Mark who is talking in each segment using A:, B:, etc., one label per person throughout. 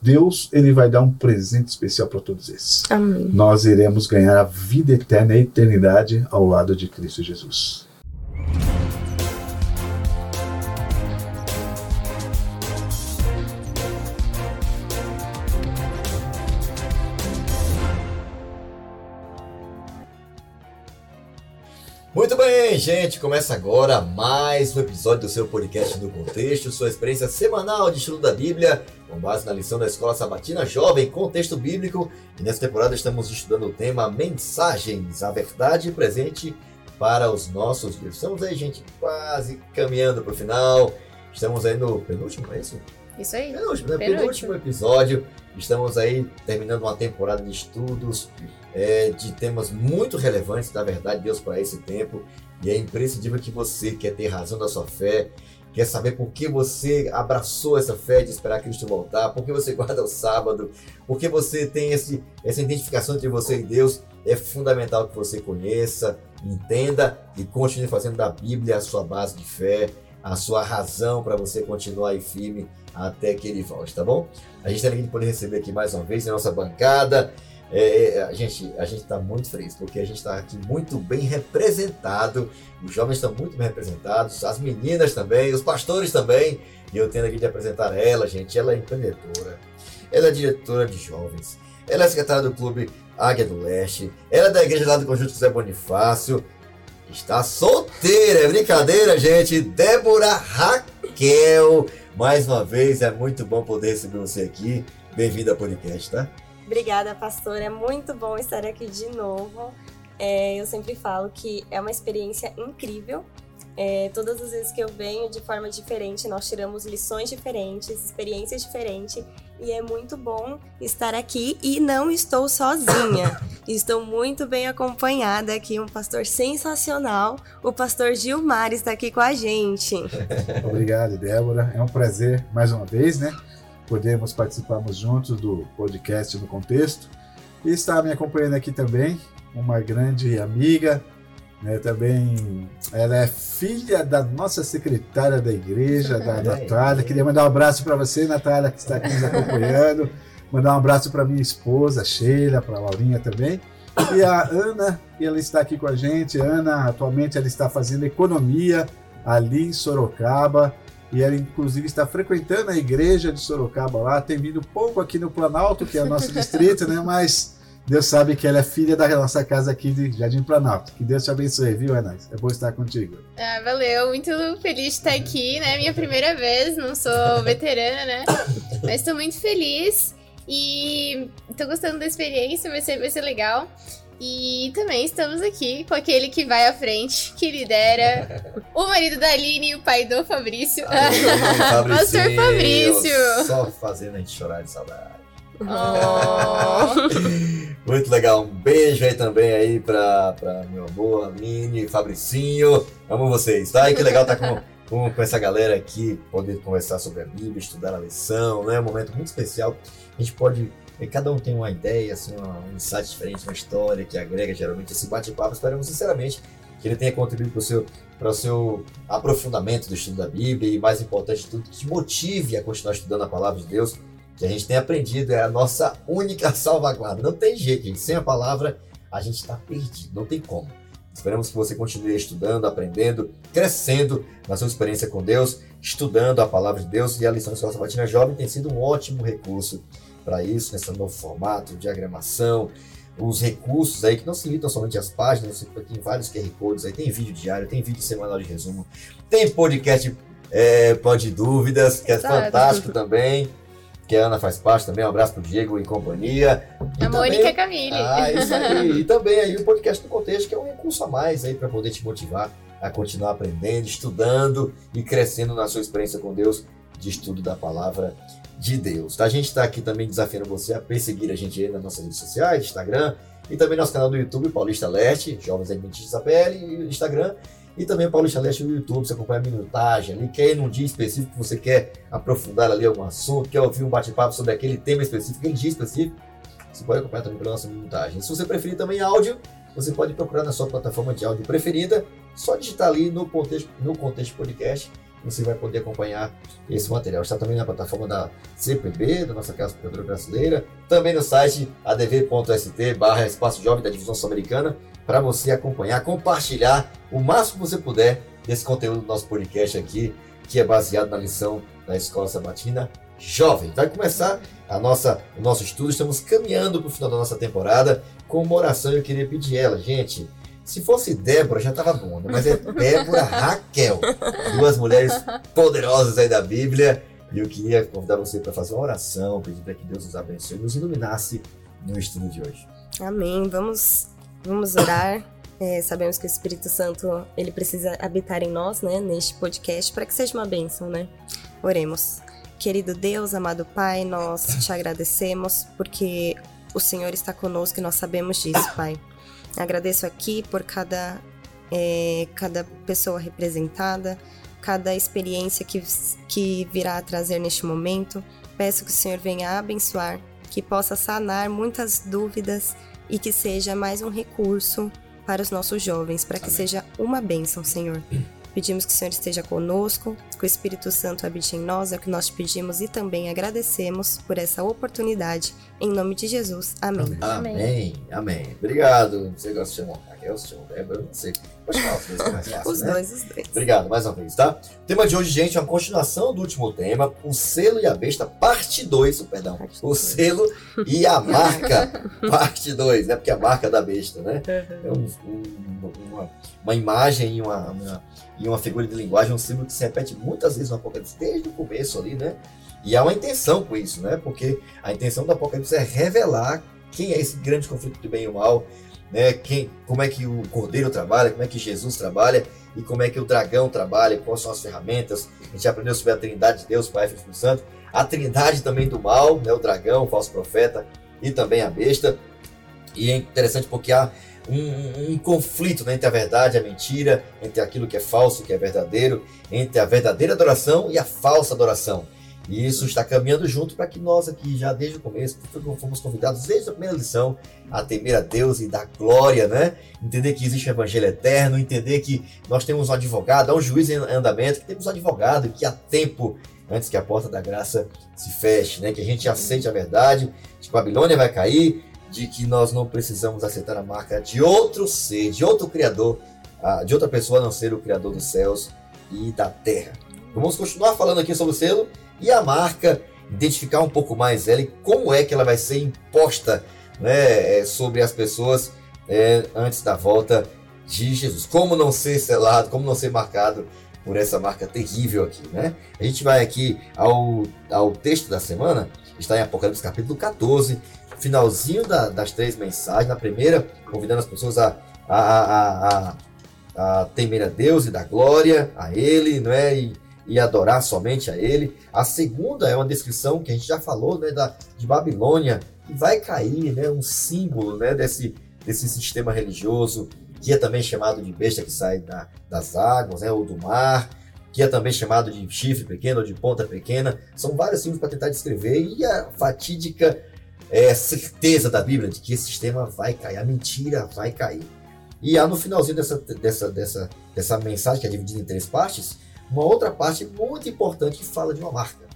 A: Deus ele vai dar um presente especial para todos esses.
B: Amém.
A: Nós iremos ganhar a vida eterna, a eternidade ao lado de Cristo Jesus.
C: Gente, começa agora mais um episódio do seu podcast no contexto, sua experiência semanal de estudo da Bíblia, com base na lição da Escola Sabatina Jovem, contexto bíblico. E nessa temporada estamos estudando o tema Mensagens, a verdade presente para os nossos dias. Estamos aí, gente, quase caminhando para o final. Estamos aí no penúltimo, é isso?
B: Isso aí.
C: Penúltimo, né?
B: Penúltimo.
C: episódio. Estamos aí terminando uma temporada de estudos é, de temas muito relevantes da verdade de Deus para esse tempo. E é imprescindível que você quer ter razão da sua fé, quer saber por que você abraçou essa fé de esperar Cristo voltar, por que você guarda o sábado, por que você tem esse, essa identificação entre você e Deus. É fundamental que você conheça, entenda e continue fazendo da Bíblia a sua base de fé, a sua razão para você continuar aí firme até que ele volte, tá bom? A gente tem alegria de poder receber aqui mais uma vez a nossa bancada. É, é, a gente a gente está muito feliz porque a gente está aqui muito bem representado. Os jovens estão muito bem representados, as meninas também, os pastores também. E eu tenho aqui de apresentar ela, gente. Ela é empreendedora, ela é diretora de jovens, ela é secretária do clube Águia do Leste, ela é da igreja lá do Conjunto José Bonifácio. Está solteira, é brincadeira, gente. Débora Raquel. Mais uma vez, é muito bom poder receber você aqui. Bem-vinda ao podcast, tá?
B: Obrigada, pastor. É muito bom estar aqui de novo. É, eu sempre falo que é uma experiência incrível. É, todas as vezes que eu venho de forma diferente, nós tiramos lições diferentes, experiências diferentes, e é muito bom estar aqui. E não estou sozinha, estou muito bem acompanhada aqui. Um pastor sensacional, o pastor Gilmar está aqui com a gente.
A: Obrigado, Débora. É um prazer mais uma vez, né? Podermos participarmos juntos do podcast no contexto. E está me acompanhando aqui também uma grande amiga, né, também ela é filha da nossa secretária da igreja, da. Natália. Queria mandar um abraço para você, Natália, que está aqui nos acompanhando. Mandar um abraço para minha esposa, Sheila, para a Laurinha também. E a Ana, ela está aqui com a gente. Ana, atualmente, ela está fazendo economia ali em Sorocaba. E ela, inclusive, está frequentando a igreja de Sorocaba lá. Tem vindo pouco aqui no Planalto, que é o nosso distrito, né? Mas Deus sabe que ela é filha da nossa casa aqui de Jardim Planalto. Que Deus te abençoe, viu, Ana? É bom estar contigo.
D: Ah, valeu, muito feliz de estar aqui, né? Minha primeira vez, não sou veterana, né? Mas estou muito feliz e tô gostando da experiência, vai ser, vai ser legal. E também estamos aqui com aquele que vai à frente, que lidera o marido da Aline e o pai do Fabrício. Pastor
C: Fabricinho,
D: Fabrício.
C: Só fazendo a gente chorar de saudade.
D: Oh.
C: Muito legal. Um beijo aí também aí pra, pra meu amor, Aline, Fabricinho. Amo vocês, tá? E que legal estar com, com, com essa galera aqui, poder conversar sobre a Bíblia, estudar a lição, né? Um momento muito especial. A gente pode. Eh, Cada um tem uma ideia, assim, um insight diferente, uma história que agrega geralmente esse bate-papo. Esperamos sinceramente que ele tenha contribuído para o seu, para o seu aprofundamento do estudo da Bíblia e, mais importante de tudo, que motive a continuar estudando a palavra de Deus que a gente tem aprendido é a nossa única salvaguarda. Não tem jeito, gente. Sem a palavra, a gente está perdido. Não tem como. Esperamos que você continue estudando, aprendendo, crescendo na sua experiência com Deus, estudando a palavra de Deus. E a lição de Escola Sabatina Jovem tem sido um ótimo recurso para isso, nesse novo formato, diagramação, os recursos aí que não se limitam somente às páginas, tem vários QR Codes aí, tem vídeo diário, tem vídeo semanal de resumo, tem podcast é, Pode Dúvidas, que é
D: Exato.
C: fantástico também que a Ana faz parte também. Um abraço pro Diego e companhia. E
D: A Mônica e a Camille.
C: Ah, isso aí. E também aí o podcast do contexto, que é um recurso a mais aí para poder te motivar a continuar aprendendo, estudando e crescendo na sua experiência com Deus de estudo da palavra de Deus. A gente está aqui também desafiando você a perseguir a gente nas nossas redes sociais, Instagram, e também nosso canal do YouTube, Paulista Leste, Jovens Adventistas APL, e Instagram. E também Paulista Leste no YouTube, você acompanha a minutagem ali, quer ir num dia específico que você quer aprofundar ali algum assunto, quer ouvir um bate-papo sobre aquele tema específico, aquele dia específico, você pode acompanhar também pela nossa minutagem. Se você preferir também áudio, você pode procurar na sua plataforma de áudio preferida, só digitar ali no contexto, no contexto podcast você vai poder acompanhar esse material. Está também na plataforma da CPB, da nossa Casa Provedora Brasileira, também no site adv.st barra Espaço Jovem da Divisão Sul-Americana, para você acompanhar, compartilhar o máximo que você puder desse conteúdo do nosso podcast aqui, que é baseado na lição da Escola Sabatina Jovem. Vai começar a nossa, o nosso estudo, estamos caminhando para o final da nossa temporada com uma oração. Eu queria pedir ela, gente se fosse Débora, já estava bom, né? mas é Débora Raquel. Duas mulheres poderosas aí da Bíblia. E eu queria convidar você para fazer uma oração, pedir para que Deus nos abençoe e nos iluminasse no estudo de hoje.
B: Amém. Vamos, vamos orar. É, sabemos que o Espírito Santo ele precisa habitar em nós, né, neste podcast, para que seja uma bênção, né? Oremos. Querido Deus, amado Pai, nós te agradecemos porque o Senhor está conosco e nós sabemos disso, Pai. Agradeço aqui por cada, é, cada pessoa representada, cada experiência que, que virá a trazer neste momento. Peço que o Senhor venha abençoar, que possa sanar muitas dúvidas e que seja mais um recurso para os nossos jovens, para que Amém. seja uma bênção, Senhor. Pedimos que o Senhor esteja conosco, que o Espírito Santo habite em nós, é o que nós pedimos e também agradecemos por essa oportunidade. Em nome de Jesus. Amém.
C: Amém. Amém. Amém. Obrigado. Você gosta de chamar Raquel, se chama Débora, eu não sei. Pode falar, os dois mais fácil,
B: Os
C: né?
B: dois, os dois.
C: Obrigado mais uma vez, tá? O tema de hoje, gente, é uma continuação do último tema, o selo e a besta, parte 2, perdão. Parte o dois. selo e a marca, parte 2, né? Porque a marca da besta, né? É um, um, uma, uma imagem e uma, uma e uma figura de linguagem, um símbolo que se repete muitas vezes no Apocalipse, desde o começo ali, né? E há uma intenção com isso, né? Porque a intenção do Apocalipse é revelar quem é esse grande conflito de bem e mal, né? Quem, como é que o Cordeiro trabalha, como é que Jesus trabalha e como é que o dragão trabalha, quais são as ferramentas. A gente aprendeu sobre a Trindade de Deus, Pai, Filho e Espírito Santo, a Trindade também do mal, né? O dragão, o falso profeta e também a besta. E é interessante porque há um, um, conflito né, entre a verdade e a mentira, entre aquilo que é falso e que é verdadeiro, entre a verdadeira adoração e a falsa adoração. E isso está caminhando junto para que nós aqui, já desde o começo, fomos convidados desde a primeira lição a temer a Deus e dar glória, né? Entender que existe um evangelho eterno, entender que nós temos um advogado, há um juiz em andamento, que temos um advogado, que há tempo antes que a porta da graça se feche, né? Que a gente aceite a verdade, que Babilônia vai cair, de que nós não precisamos aceitar a marca de outro ser, de outro criador, ah, de outra pessoa a não ser o criador dos céus e da terra. Vamos continuar falando aqui sobre o selo e a marca, identificar um pouco mais ela e como é que ela vai ser imposta né, é, sobre as pessoas é, antes da volta de Jesus. Como não ser selado, como não ser marcado por essa marca terrível aqui, né? A gente vai aqui ao, ao texto da semana, está em Apocalipse capítulo 14, finalzinho da, das três mensagens. Na primeira, convidando as pessoas a, a, a, a, a temer a Deus e dar glória a Ele, não é? E, e adorar somente a Ele. A segunda é uma descrição que a gente já falou, né, da, de Babilônia, que vai cair, né, um símbolo, né, desse, desse sistema religioso, que é também chamado de besta que sai da, das águas, né, ou do mar, que é também chamado de chifre pequeno ou de ponta pequena. São vários símbolos para tentar descrever e a fatídica é, certeza da Bíblia de que esse sistema vai cair, a mentira vai cair. E há no finalzinho dessa, dessa, dessa, dessa mensagem, que é dividida em três partes, uma outra parte muito importante que fala de uma marca,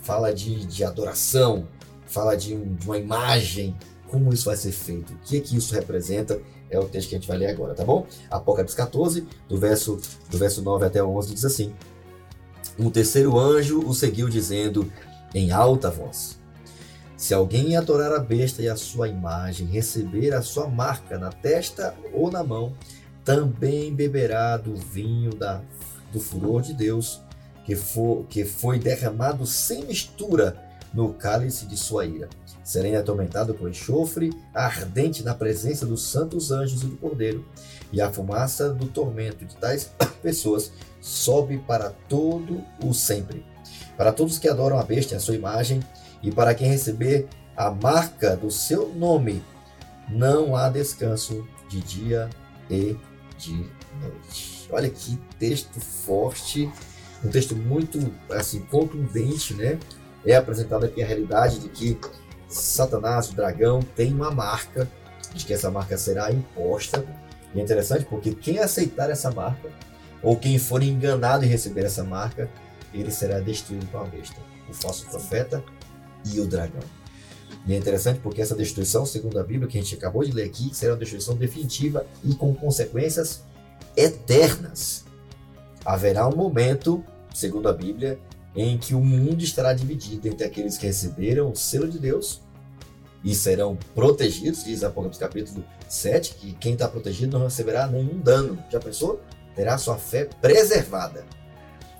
C: fala de, de adoração, fala de, um, de uma imagem, como isso vai ser feito, o que é que isso representa, é o texto que a gente vai ler agora, tá bom? Apocalipse 14, do verso, do verso 9 até 11, diz assim: Um terceiro anjo o seguiu, dizendo em alta voz: se alguém adorar a besta e a sua imagem, receber a sua marca na testa ou na mão, também beberá do vinho da, do furor de Deus, que, for, que foi derramado sem mistura no cálice de sua ira. Será atormentado por enxofre ardente na presença dos santos anjos e do Cordeiro, e a fumaça do tormento de tais pessoas sobe para todo o sempre. Para todos que adoram a besta e a sua imagem, e para quem receber a marca do seu nome, não há descanso de dia e de noite. Olha que texto forte, um texto muito assim contundente, né? É apresentada aqui a realidade de que Satanás, o dragão, tem uma marca, de que essa marca será imposta. E é interessante porque quem aceitar essa marca ou quem for enganado em receber essa marca, ele será destruído com a besta, o falso profeta e o dragão. E é interessante porque essa destruição, segundo a Bíblia, que a gente acabou de ler aqui, será uma destruição definitiva e com consequências eternas. Haverá um momento, segundo a Bíblia, em que o mundo estará dividido entre aqueles que receberam o selo de Deus e serão protegidos, diz Apocalipse capítulo 7, que quem está protegido não receberá nenhum dano. Já pensou? Terá sua fé preservada.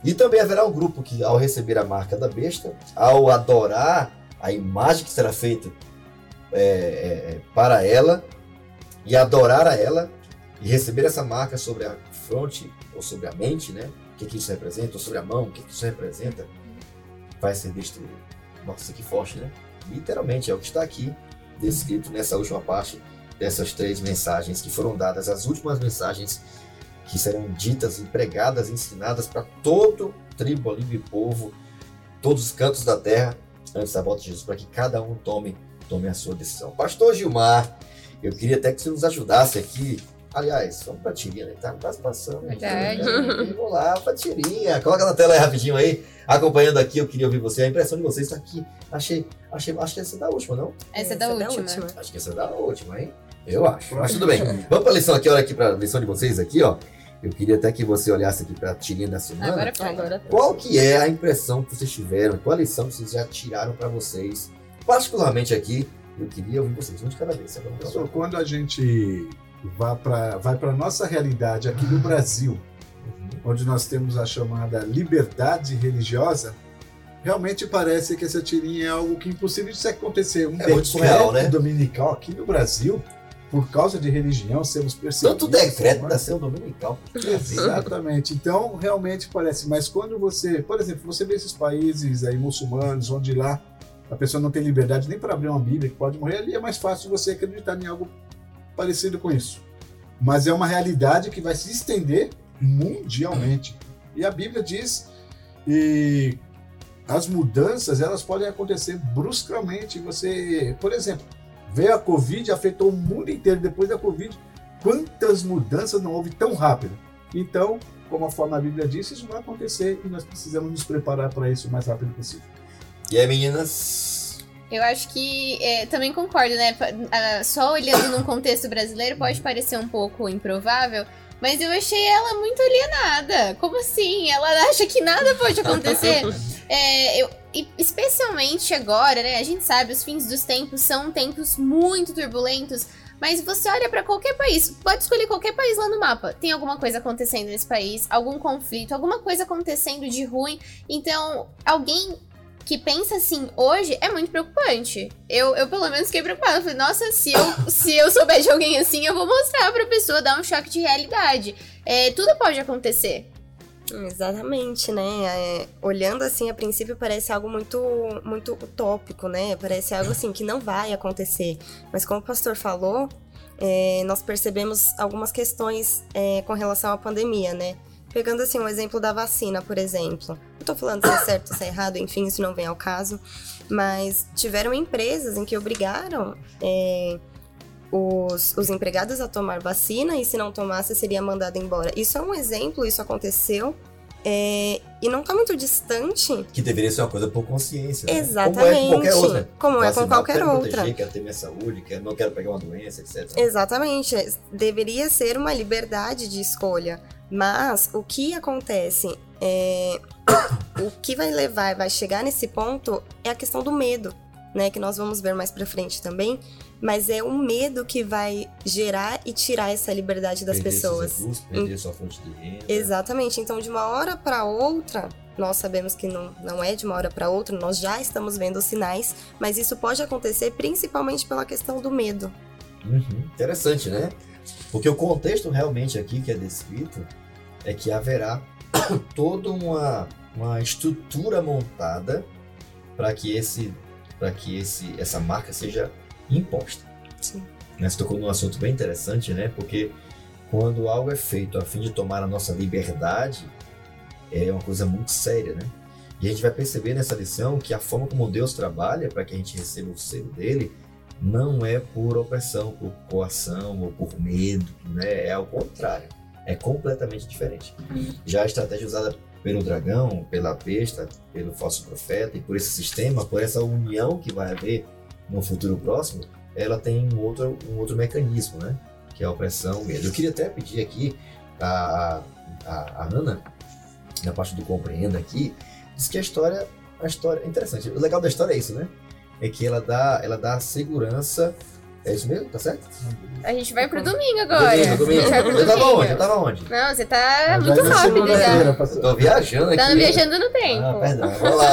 C: E também haverá um grupo que, ao receber a marca da besta, ao adorar a imagem que será feita é, é, para ela, e adorar a ela, e receber essa marca sobre a fronte ou sobre a mente, né? O que, que isso representa, ou sobre a mão, o que, que isso representa, vai ser destruído. Nossa, que forte, né? Literalmente é o que está aqui descrito nessa última parte dessas três mensagens que foram dadas, as últimas mensagens que serão ditas e pregadas, ensinadas para todo tribo, língua e povo, todos os cantos da terra, antes da volta de Jesus, para que cada um tome, tome a sua decisão. Pastor Gilmar, eu queria até que você nos ajudasse aqui. Aliás, vamos para a tirinha, né? Tá quase passando.
D: Verdade.
C: Vamos lá, para a tirinha. Coloca na tela aí rapidinho aí. Acompanhando aqui, eu queria ouvir você. A impressão de vocês está aqui. Achei, achei, acho que essa é da última, não?
D: Essa é da última.
C: Acho que essa é da última, hein? Eu acho. Mas tudo bem. Vamos para a lição aqui, olha aqui para a lição de vocês aqui, ó. Eu queria até que você olhasse aqui para a tirinha da semana.
D: Agora.
B: Agora
C: Qual que é a impressão que vocês tiveram? Qual a lição que vocês já tiraram para vocês? Particularmente aqui, eu queria ouvir vocês um de cada vez.
A: Pessoal, quando a gente vai para vai a nossa realidade aqui no Brasil, onde nós temos a chamada liberdade religiosa, realmente parece que essa tirinha é algo que impossível de acontecer. Um
C: É muito surreal, né?
A: dominical aqui no Brasil, por causa de religião, sermos perseguidos.
C: Tanto decreto
A: mas-
C: nasceu dominical.
A: Exatamente. Então, realmente parece. Mas quando você, por exemplo, você vê esses países aí muçulmanos, onde lá a pessoa não tem liberdade nem para abrir uma Bíblia, que pode morrer ali, é mais fácil você acreditar em algo parecido com isso. Mas é uma realidade que vai se estender mundialmente. E a Bíblia diz e as mudanças elas podem acontecer bruscamente. Você, por exemplo, veio a Covid, afetou o mundo inteiro. Depois da Covid, quantas mudanças não houve tão rápido? Então, como a forma a Bíblia diz, isso vai acontecer e nós precisamos nos preparar para isso o mais rápido possível.
C: E aí, meninas?
D: Eu acho que é, também concordo, né? Só olhando num contexto brasileiro pode parecer um pouco improvável, mas eu achei ela muito alienada. Como assim? Ela acha que nada pode acontecer? É, eu- especialmente agora, né? A gente sabe, os fins dos tempos são tempos muito turbulentos. Mas você olha pra qualquer país, pode escolher qualquer país lá no mapa. Tem alguma coisa acontecendo nesse país, algum conflito, alguma coisa acontecendo de ruim. Então, alguém que pensa assim hoje é muito preocupante. Eu, eu pelo menos fiquei preocupada. Eu falei, nossa, se eu, se eu souber de alguém assim, eu vou mostrar pra pessoa, dar um choque de realidade. É, tudo pode acontecer.
B: Exatamente, né? É, olhando assim, a princípio parece algo muito, muito utópico, né? Parece algo assim que não vai acontecer. Mas como o pastor falou, é, nós percebemos algumas questões é, com relação à pandemia, né? Pegando assim um exemplo da vacina, por exemplo. Não tô falando se é certo se é errado, enfim, isso não vem ao caso. Mas tiveram empresas em que obrigaram é, os, os empregados a tomar vacina e se não tomasse seria mandado embora. Isso é um exemplo, isso aconteceu. é, e não tá muito distante.
C: Que deveria ser uma coisa por consciência. né?
B: Exatamente.
C: Como é com qualquer outra.
B: Como é com
C: Vacinar,
B: qualquer
C: quero
B: outra.
C: proteger, quero ter minha saúde, quero, não quero pegar uma doença, etc.
B: Exatamente. Deveria ser uma liberdade de escolha. Mas o que acontece é. O que vai levar, vai chegar nesse ponto é a questão do medo, né? Que nós vamos ver mais pra frente também. Mas é o medo que vai gerar e tirar essa liberdade das
C: Perder seus
B: pessoas.
C: recursos, perder sua fonte de renda.
B: Exatamente. Então, de uma hora para outra, nós sabemos que não, não é de uma hora para outra, nós já estamos vendo os sinais, mas isso pode acontecer principalmente pela questão do medo.
C: Uhum, Interessante, né? Porque o contexto realmente aqui que é descrito é que haverá toda uma, uma estrutura montada para que esse para que esse essa marca seja imposta.
B: Sim.
C: Né, Você tocou num assunto bem interessante, né? Porque quando algo é feito a fim de tomar a nossa liberdade, é uma coisa muito séria, né? E a gente vai perceber nessa lição que a forma como Deus trabalha para que a gente receba o selo dele não é por opressão, por coação ou por medo, né? É ao contrário. é completamente diferente. Já a estratégia usada pelo dragão, pela besta, pelo falso profeta e por esse sistema, por essa união que vai haver no futuro próximo, ela tem um outro, um outro mecanismo, né? Que é a opressão mesmo. Eu queria até pedir aqui a, a, a Ana, na parte do compreenda aqui, diz que a história, a história é interessante. O legal da história é isso, né? É que ela dá, ela dá segurança. É isso mesmo? Tá certo?
D: A gente vai pro domingo agora.
C: Domingo, domingo. Eu tava onde? Eu tava onde?
D: Não, você tá muito rápido já.
A: pastor.
C: Tô viajando aqui.
D: Tá viajando no tempo.
C: Ah, perdão, vamos lá.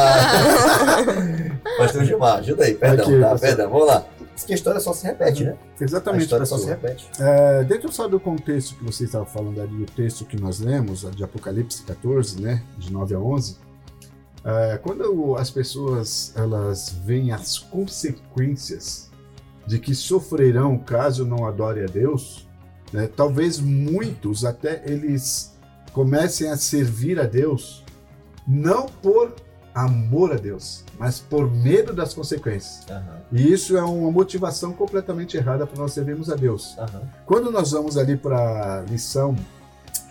C: Pastor Gilmar, ajuda aí, perdão,
A: Aqui,
C: tá? Perdão, vamos lá. Diz que a história só se repete, né? A
A: Exatamente,
C: história só se repete.
A: É, dentro só do contexto que você estava falando ali, o texto que nós lemos, de Apocalipse 14, né, de 9 a 11, é, quando as pessoas elas veem as consequências de que sofrerão caso não adore a Deus, né, talvez muitos até eles comecem a servir a Deus não por amor a Deus, mas por medo das consequências.
C: Aham,
A: E isso é uma motivação completamente errada para nós servirmos a Deus.
C: aham.
A: Quando nós vamos ali para a lição,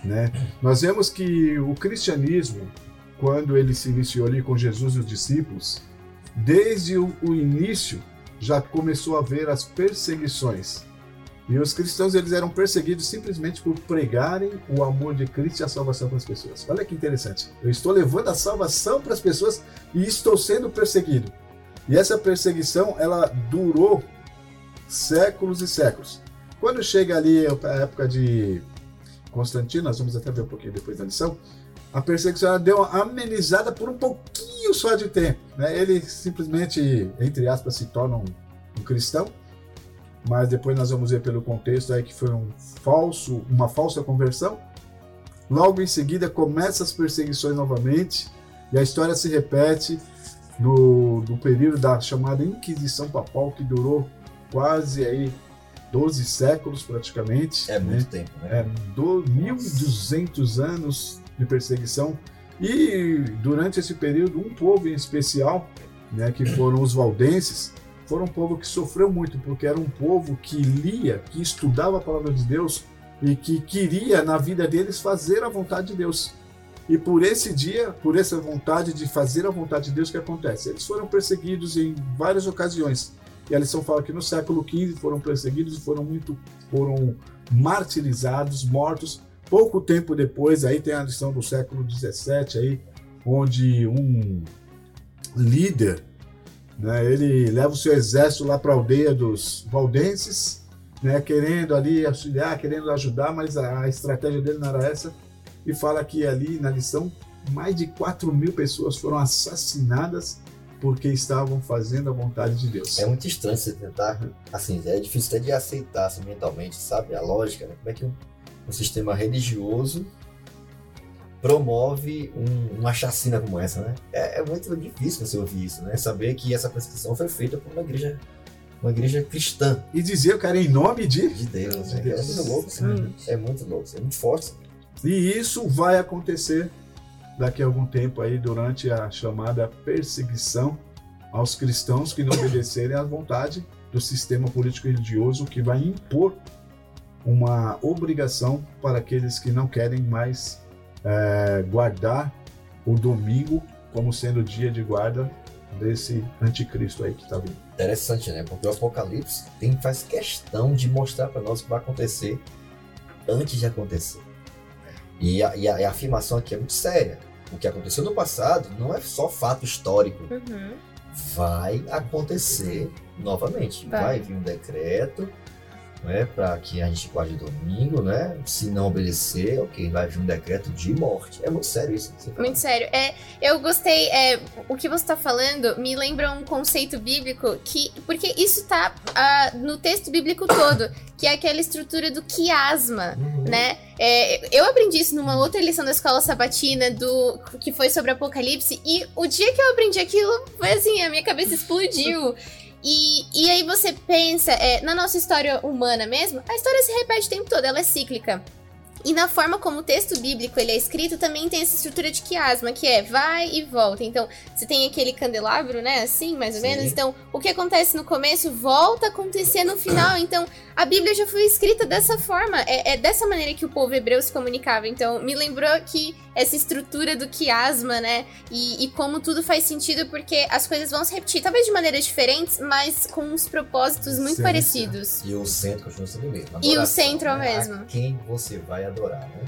A: né, nós vemos que o cristianismo, quando ele se iniciou ali com Jesus e os discípulos, desde o, o início já começou a haver as perseguições. E os cristãos eles eram perseguidos simplesmente por pregarem o amor de Cristo e a salvação para as pessoas. Olha que interessante. Eu estou levando a salvação para as pessoas e estou sendo perseguido. E essa perseguição ela durou séculos e séculos. Quando chega ali a época de Constantino, nós vamos até ver um pouquinho depois da lição, a perseguição deu uma amenizada por um pouquinho só de tempo. Né? Ele simplesmente, entre aspas, se torna um, um cristão, mas depois nós vamos ver pelo contexto aí que foi um falso, uma falsa conversão. Logo em seguida começa as perseguições novamente e a história se repete no, no período da chamada Inquisição Papal que durou quase aí 12 séculos praticamente.
C: É
A: né?
C: muito tempo, né?
A: É, do 1.200 anos de perseguição. E durante esse período, um povo em especial, né, que foram os valdenses, foram um povo que sofreu muito, porque era um povo que lia, que estudava a palavra de Deus e que queria, na vida deles, fazer a vontade de Deus. E por esse dia, por essa vontade de fazer a vontade de Deus, que acontece? Eles foram perseguidos em várias ocasiões. E a lição fala que no século XV foram perseguidos e foram muito, foram martirizados, mortos. Pouco tempo depois, aí tem a lição do século XVII, aí, onde um líder, né, ele leva o seu exército lá para a aldeia dos valdenses, né, querendo ali auxiliar, querendo ajudar, mas a, a estratégia dele não era essa. E fala que ali na lição, mais de 4 mil pessoas foram assassinadas porque estavam fazendo a vontade de Deus.
C: É muito estranho você tentar, assim, é difícil até de aceitar assim, mentalmente, sabe? A lógica, né? Como é que um, um sistema religioso promove um- uma chacina como essa, né? É, é muito difícil você ouvir isso, né? Saber que essa perseguição foi feita por uma igreja, uma igreja cristã
A: E dizer, cara, em nome de
C: de Deus,
A: De
C: né? É
A: Deus.
C: muito louco, isso.
A: Uhum.
C: é muito louco, é muito forte.
A: E isso vai acontecer daqui a algum tempo aí durante a chamada perseguição aos cristãos que não obedecerem à vontade do sistema político religioso que vai impor uma obrigação para aqueles que não querem mais eh, guardar o domingo como sendo o dia de guarda desse anticristo aí que está vindo.
C: Interessante, né? Porque o Apocalipse tem, faz questão de mostrar para nós o que vai acontecer antes de acontecer. E a, e a- e a afirmação aqui é muito séria. O que aconteceu no passado não é só fato histórico.
D: Uhum.
C: Vai acontecer novamente. Vai,
D: Vai.
C: vir um decreto né, para que a gente guarde domingo, né? Se não obedecer, ok, vai vir um decreto de morte. É muito sério isso.
D: Muito sério. É, eu gostei. É, o que você está falando me lembra um conceito bíblico que. Porque isso tá ah, no texto bíblico todo, que é aquela estrutura do quiasma.
C: Uhum.
D: né? É, eu aprendi isso numa outra lição da escola sabatina do que foi sobre Apocalipse e o dia que eu aprendi aquilo foi assim, a minha cabeça explodiu. E, e aí você pensa, é, na nossa história humana mesmo, a história se repete o tempo todo, ela é cíclica. E na forma como o texto bíblico ele é escrito, também tem essa estrutura de quiasma, que é vai e volta. Então, você tem aquele candelabro, né? Assim, mais ou
C: Sim.
D: menos. Então, o que acontece no começo volta a acontecer no final. Então, a Bíblia já foi escrita dessa forma. É, é dessa maneira que o povo hebreu se comunicava. Então, me lembrou que essa estrutura do quiasma, né? E, e como tudo faz sentido, porque as coisas vão se repetir, talvez de maneiras diferentes, mas com uns propósitos muito
A: Sim,
D: parecidos.
C: E o centro continua sendo o mesmo.
D: E o
C: Adoração,
D: centro é o
C: né?
D: mesmo.
C: A quem você vai adorar, né?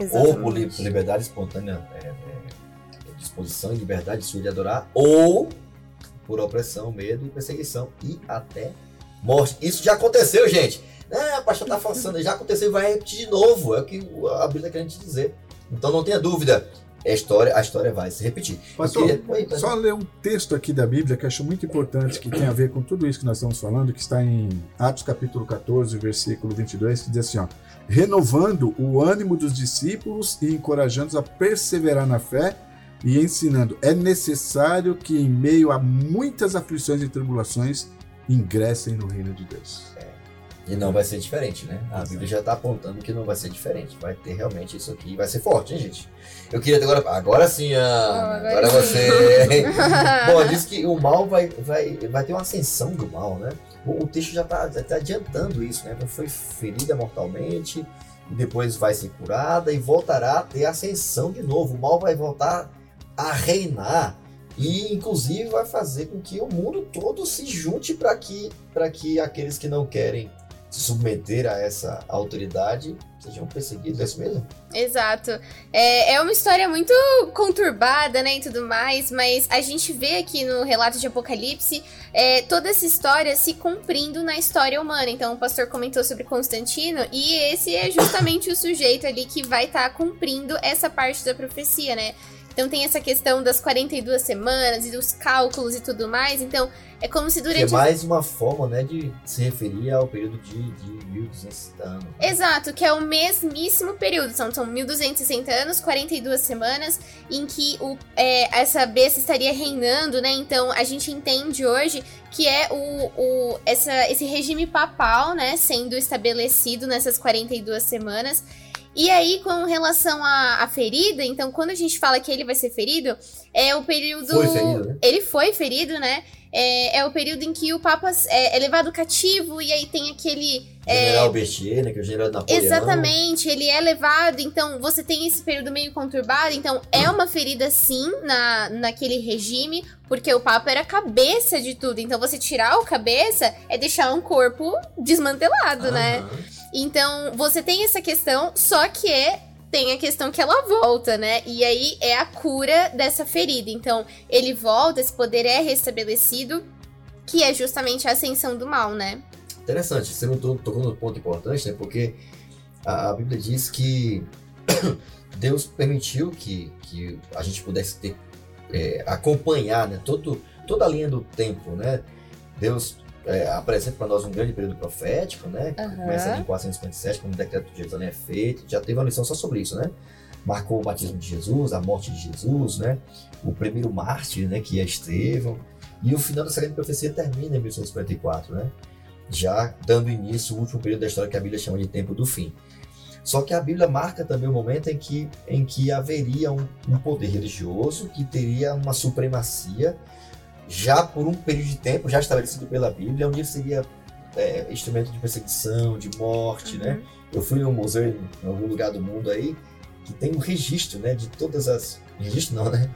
C: Ou
B: Exatamente.
C: por, li- por liberdade espontânea, é, é, disposição e liberdade sua de adorar, ou por opressão, medo e perseguição e até morte. Isso já aconteceu, gente. É, o pastor tá forçando, já aconteceu e vai repetir de novo. É o que a Bíblia está querendo te dizer. Então não tenha dúvida. A história, a história vai se repetir.
A: Pastor,
C: queria- Oi.
A: Só ler um texto aqui da Bíblia que acho muito importante, que tem a ver com tudo isso que nós estamos falando, que está em Atos capítulo 14, versículo 22, que diz assim, ó, renovando o ânimo dos discípulos e encorajando-os a perseverar na fé e ensinando, é necessário que em meio a muitas aflições e tribulações ingressem no reino de Deus.
C: E não vai ser diferente, né? A Bíblia já está apontando que não vai ser diferente. Vai ter realmente isso aqui. Vai ser forte, hein, gente? Eu queria agora. Agora sim, Ana.
D: agora
C: você. Bom, diz que o mal vai, vai, vai ter uma ascensão do mal, né? O, o texto já está tá adiantando isso, né? Foi ferida mortalmente, depois vai ser curada e voltará a ter ascensão de novo. O mal vai voltar a reinar. E, inclusive, vai fazer com que o mundo todo se junte para que, pra que aqueles que não querem se submeter a essa autoridade sejam perseguidos. É isso mesmo?
D: Exato. É, é uma história muito conturbada, né, e tudo mais, mas a gente vê aqui no relato de Apocalipse é, toda essa história se cumprindo na história humana. Então, o pastor comentou sobre Constantino, e esse é justamente o sujeito ali que vai estar cumprindo essa parte da profecia, né? Então tem essa questão das 42 semanas e dos cálculos e tudo mais. Então, é como se
C: Que é
D: durante
C: mais uma forma né, de se referir ao período de, de 1200 anos.
D: Exato, que é o mesmíssimo período. São, são 1260 anos, 42 semanas, em que o, é, essa besta estaria reinando, né? Então a gente entende hoje que é o, o, essa, esse regime papal, né? Sendo estabelecido nessas 42 semanas. E aí, com relação à, à ferida, então, quando a gente fala que ele vai ser ferido, é o período.
C: Foi ferido, né?
D: Ele foi ferido, né? É, é o período em que o Papa é, é levado cativo, e aí tem aquele. é,
C: General Berthier, né, que é o general Napoleão.
D: Exatamente, ele é levado, então você tem esse período meio conturbado, então é uma ferida sim na, naquele regime, porque o Papa era a cabeça de tudo, então você tirar o cabeça é deixar um corpo desmantelado, né? Então você tem essa questão, só que é, tem a questão que ela volta, né? E aí é a cura dessa ferida, então ele volta, esse poder é restabelecido, que é justamente a ascensão do mal, né?
C: Interessante, você não to- tocou no ponto importante, né? Porque a, a Bíblia diz que Deus permitiu que, que a gente pudesse ter, é, acompanhar né? Todo, toda a linha do tempo, né? Deus é, apresenta para nós um grande período profético, né? Que
D: Aham.
C: Começa em 457, quando o decreto de Jerusalém é feito. Já teve uma lição só sobre isso, né? Marcou o batismo de Jesus, a morte de Jesus, né? O primeiro mártir, né? Que é Estevão. E o final da grande profecia termina em 1854, né? Já dando início ao último período da história que a Bíblia chama de tempo do fim. Só que a Bíblia marca também o momento em que, em que haveria um, um poder religioso que teria uma supremacia já por um período de tempo já estabelecido pela Bíblia, onde ele seria é, instrumento de perseguição, de morte, né? Eu fui num museu em algum lugar do mundo aí que tem um registro, né, de todas as registro não, né?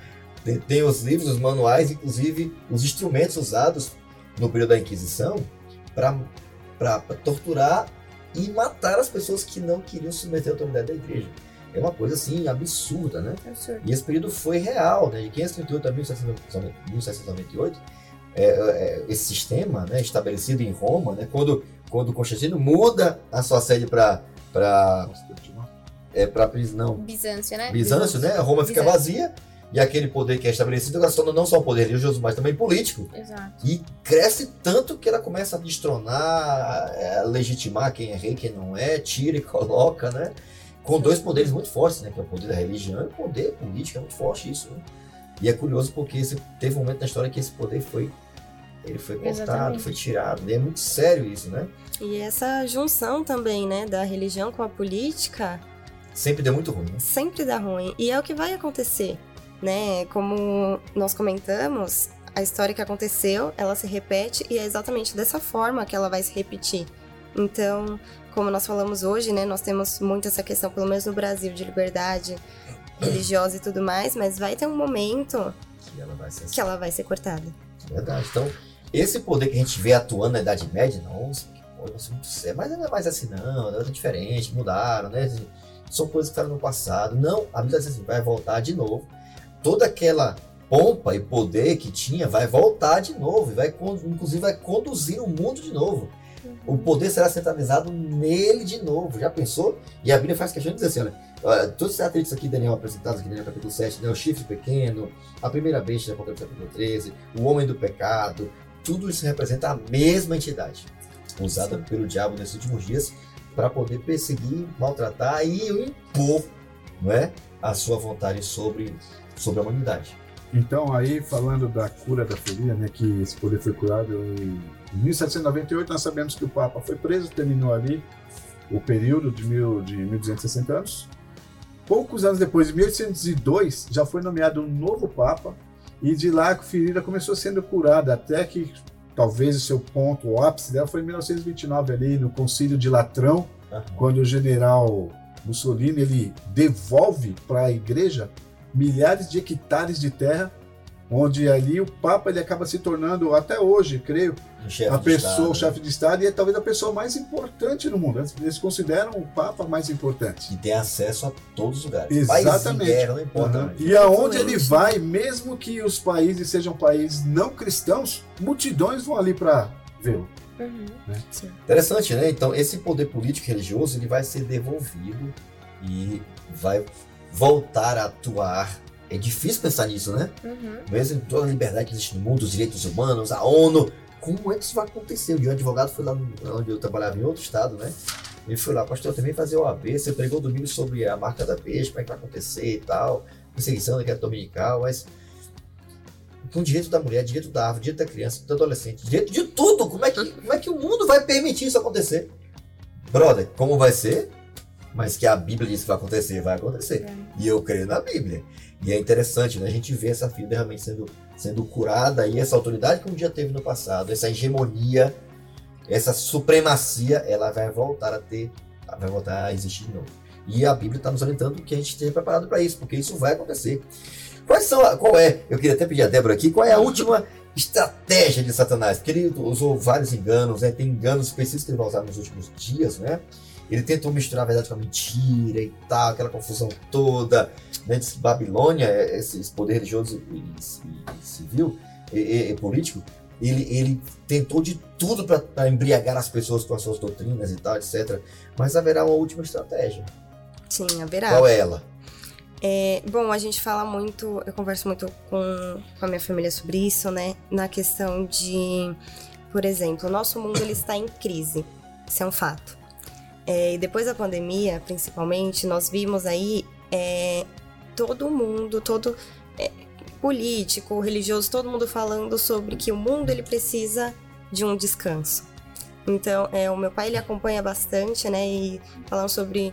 C: Tem, tem os livros, os manuais, inclusive os instrumentos usados no período da Inquisição para torturar e matar as pessoas que não queriam submeter a autoridade da igreja. É uma coisa assim absurda, né? E esse período foi real, né? De 538 a 1798, é, é, esse sistema né, estabelecido em Roma, né, quando, quando Constantino muda a sua sede para é, para não
D: Bizâncio, né?
C: Bizâncio, né? Roma fica
D: Bizâncio.
C: vazia e aquele poder que é estabelecido agora se torna não só um poder religioso, mas também político.
D: Exato.
C: E cresce tanto que ela começa a destronar, é, legitimar quem é rei, quem não é, tira e coloca, né? Com dois poderes muito fortes, né? Que é o poder da religião e o poder político, é muito forte isso, né? E é curioso porque teve um momento na história que esse poder foi ele foi cortado, foi tirado. E é muito sério isso, né?
B: E essa junção também, né, da religião com a política
C: Sempre deu muito ruim. Né?
B: Sempre dá ruim. E é o que vai acontecer, né? Como nós comentamos, a história que aconteceu, ela se repete e é exatamente dessa forma que ela vai se repetir. Então, como nós falamos hoje, né, nós temos muito essa questão, pelo menos no Brasil, de liberdade religiosa e tudo mais, mas vai ter um momento
C: que ela vai ser,
B: que ela vai ser cortada.
C: Verdade. Então, esse poder que a gente vê atuando na Idade Média, nossa, muito sério. Mas não é mais assim, não, é diferente, mudaram, né? São coisas que estavam no passado. Não, a Bíblia diz assim, vai voltar de novo. Toda aquela pompa e poder que tinha vai voltar de novo, e vai, inclusive vai conduzir o mundo de novo. O poder será centralizado nele de novo. Já pensou? E a Bíblia faz questão de dizer assim: olha, todos os atritos aqui, Daniel, apresentados aqui Daniel capítulo 7, né, o chifre pequeno, a primeira besta de Apocalipse capítulo 13, o homem do pecado, tudo isso representa a mesma entidade usada Sim. pelo diabo nesses últimos dias para poder perseguir, maltratar e impor não é, a sua vontade sobre, sobre a humanidade.
A: Então, aí, falando da cura da ferida, né, que esse poder foi curado em 1798, nós sabemos que o Papa foi preso, terminou ali o período de, mil, de 1260 anos. Poucos anos depois, em 1802, já foi nomeado um novo Papa, e de lá a ferida começou sendo curada, até que talvez o seu ponto, o ápice dela foi em 1929, ali no Concílio de Latrão, uhum. quando o general Mussolini ele devolve para a igreja milhares de hectares de terra, onde ali o Papa ele acaba se tornando, até hoje, creio, a pessoa, o chefe de Estado, e é talvez a pessoa mais importante no mundo. Eles consideram o Papa mais importante.
C: E tem acesso a todos os lugares.
A: Exatamente.
C: Guerra, não importa uhum.
A: E aonde ele vai, mesmo que os países sejam países não cristãos, multidões vão ali para vê-lo.
B: Uhum.
C: Né? Interessante, né? Então, esse poder político religioso ele vai ser devolvido e vai voltar a atuar. É difícil pensar nisso, né?
B: Uhum.
C: Mesmo toda a liberdade que existe no mundo, os direitos humanos, a ONU. Como é que isso vai acontecer? Um advogado foi lá onde eu trabalhava em outro estado, né? Ele foi lá, pastor, também fazer o AB. Você pregou domingo sobre a marca da peixe, como é que vai acontecer e tal. Perseguição da dominical, mas com direito da mulher, direito da árvore, direito da criança, do adolescente, direito de tudo. Como é que, como é que o mundo vai permitir isso acontecer? Brother, como vai ser? mas que a Bíblia diz que vai acontecer, vai acontecer. É. E eu creio na Bíblia. E é interessante, né? A gente vê essa filha realmente sendo, sendo curada e essa autoridade que um dia teve no passado, essa hegemonia, essa supremacia, ela vai voltar a ter, vai voltar a existir de novo. E a Bíblia está nos orientando que a gente esteja preparado para isso, porque isso vai acontecer. Quais são, qual é, eu queria até pedir a Débora aqui, qual é a última estratégia de Satanás? Porque ele usou vários enganos, né? tem enganos específicos que ele vai usar nos últimos dias, né? Ele tentou misturar a verdade com a mentira e tal, aquela confusão toda. Diz que Babilônia, é, esse poder religioso e, e civil e, e, político, ele, ele tentou de tudo para embriagar as pessoas com as suas doutrinas e tal, etc. Mas haverá uma última estratégia.
B: Sim, haverá.
C: Qual é ela?
B: É, bom, a gente fala muito, eu converso muito com, com a minha família sobre isso, né? Na questão de, por exemplo, o nosso mundo ele está em crise. Isso é um fato. É, e depois da pandemia, principalmente, nós vimos aí é, todo mundo, todo é, político, religioso, todo mundo falando sobre que o mundo ele precisa de um descanso. Então, é, o meu pai ele acompanha bastante, né? E falando sobre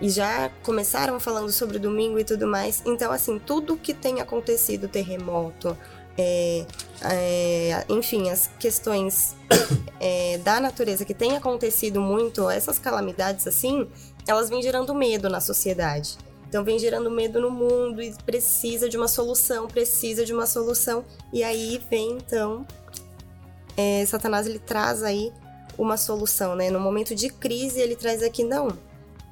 B: e já começaram falando sobre o domingo e tudo mais. Então, assim, tudo que tem acontecido, terremoto, é, é, enfim, as questões é, da natureza que tem acontecido muito, essas calamidades assim, elas vêm gerando medo na sociedade. Então vem gerando medo no mundo e precisa de uma solução, precisa de uma solução. E aí vem então é, Satanás ele traz aí uma solução, né? No momento de crise ele traz aqui não,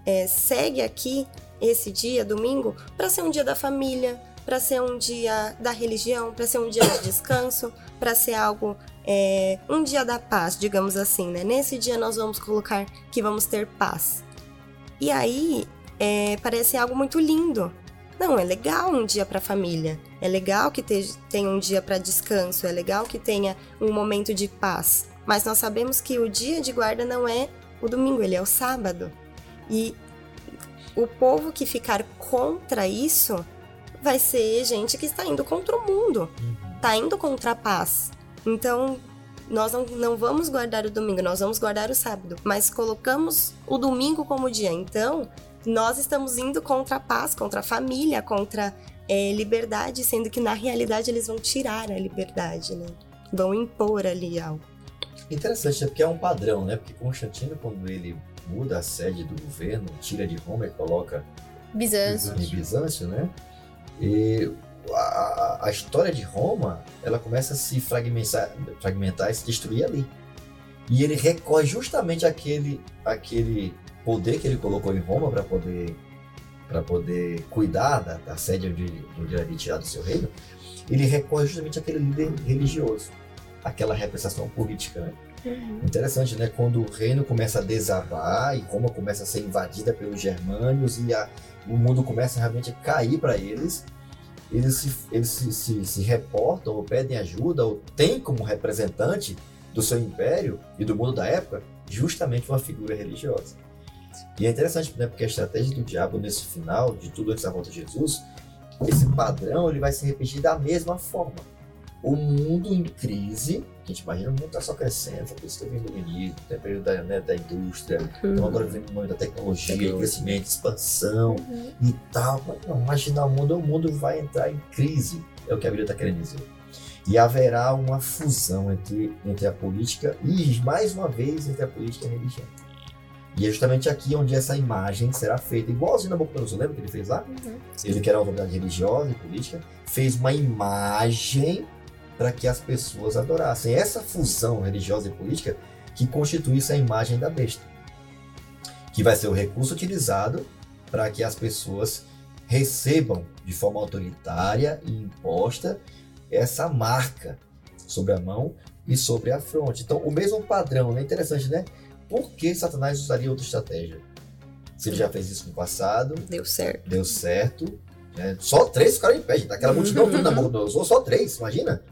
B: é, segue aqui esse dia, domingo, para ser um dia da família, para ser um dia da religião, para ser um dia de descanso, para ser algo é, um dia da paz, digamos assim, né? Nesse dia nós vamos colocar que vamos ter paz. E aí é, parece algo muito lindo. Não, é legal um dia para família, é legal que tenha um dia para descanso, é legal que tenha um momento de paz. Mas nós sabemos que o dia de guarda não é o domingo, ele é o sábado. E o povo que ficar contra isso vai ser gente que está indo contra o mundo, está indo contra a paz. Então, nós não, não vamos guardar o domingo, nós vamos guardar o sábado, mas colocamos o domingo como dia. Então, nós estamos indo contra a paz, contra a família, contra é, liberdade, sendo que na realidade eles vão tirar a liberdade, né? Vão impor ali algo.
C: Interessante, né? porque é um padrão, né? Porque Constantino, quando ele muda a sede do governo, tira de Roma e coloca
D: Bizâncio.
C: em Bizâncio, né? E a, a história de Roma, ela começa a se fragmentar, fragmentar e se destruir ali. E ele recorre justamente àquele, àquele poder que ele colocou em Roma para poder para poder cuidar da, da sede onde, onde ele havia tirado o seu reino, ele recorre justamente àquele líder religioso, aquela representação política. Né?
D: Uhum.
C: Interessante, né? Quando o reino começa a desabar e Roma começa a ser invadida pelos germânios e a- o mundo começa realmente a cair para eles, eles, se, eles se, se, se reportam ou pedem ajuda ou têm como representante do seu império e do mundo da época justamente uma figura religiosa. E é interessante, né? Porque a estratégia do diabo nesse final, de tudo antes da volta de Jesus, esse padrão ele vai se repetir da mesma forma. O mundo em crise, que a gente imagina, o mundo está só crescendo, foi por isso que teve o iluminismo, tem período da, né, da indústria, então agora vem o momento da tecnologia,
B: Tecnologia.
C: crescimento, expansão
D: Uhum.
C: e tal. Mas não, imaginar o mundo, o mundo vai entrar em crise, é o que a Bíblia está querendo dizer. E haverá uma fusão entre, entre a política e, mais uma vez, entre a política e a religião. E é justamente aqui onde essa imagem será feita, igualzinho Nabucodonosor, lembra que ele fez lá?
D: Uhum.
C: Ele que era uma autoridade religiosa e política, fez uma imagem para que as pessoas adorassem. Essa fusão religiosa e política que constituísse a imagem da besta, que vai ser o recurso utilizado para que as pessoas recebam de forma autoritária e imposta essa marca sobre a mão e sobre a fronte. Então, o mesmo padrão, né? Interessante, né? Por que Satanás usaria outra estratégia? Se ele já fez isso no passado,
B: Deu certo.
C: deu certo. né? Só três ficaram em pé, gente. Daquela multidão toda na Nabucodonosor, só três, imagina.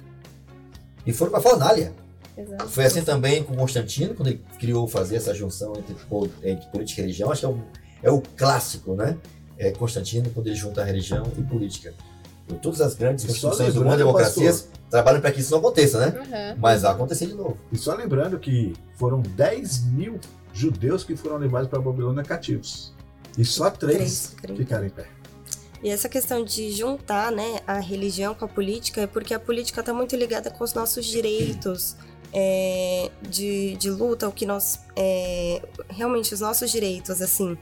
C: E foram para Fornalha.
D: Exato.
C: Foi assim também com Constantino, quando ele criou fazer essa junção entre, entre política e religião. Acho que é o, é o clássico, né? É Constantino, quando ele junta religião e política. Todas as grandes
A: só
C: constituições do mundo, democracias, trabalham para que isso não aconteça, né?
D: Uhum.
C: Mas vai acontecer de novo.
A: E só lembrando que foram 10 mil judeus que foram levados para a Babilônia cativos. E só três,
B: Três ficaram em
A: ficaram em pé.
B: E essa questão de juntar né, a religião com a política é porque a política está muito ligada com os nossos direitos é, de, de luta, o que nós. é, realmente, os nossos direitos, assim.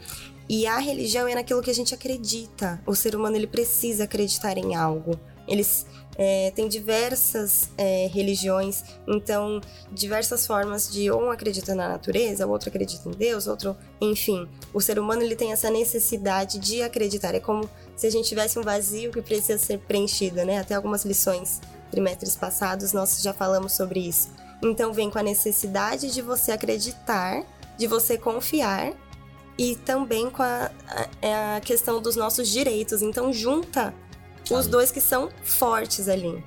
B: E a religião é naquilo que a gente acredita. O ser humano ele precisa acreditar em algo. Eles é, têm diversas é, religiões, então diversas formas de um acredita na natureza, o outro acredita em Deus, outro, enfim. O ser humano ele tem essa necessidade de acreditar. É como se a gente tivesse um vazio que precisa ser preenchido, né? Até algumas lições trimestres passados nós já falamos sobre isso. Então vem com a necessidade de você acreditar, de você confiar e também com a, a, a questão dos nossos direitos. Então junta os dois que são fortes ali.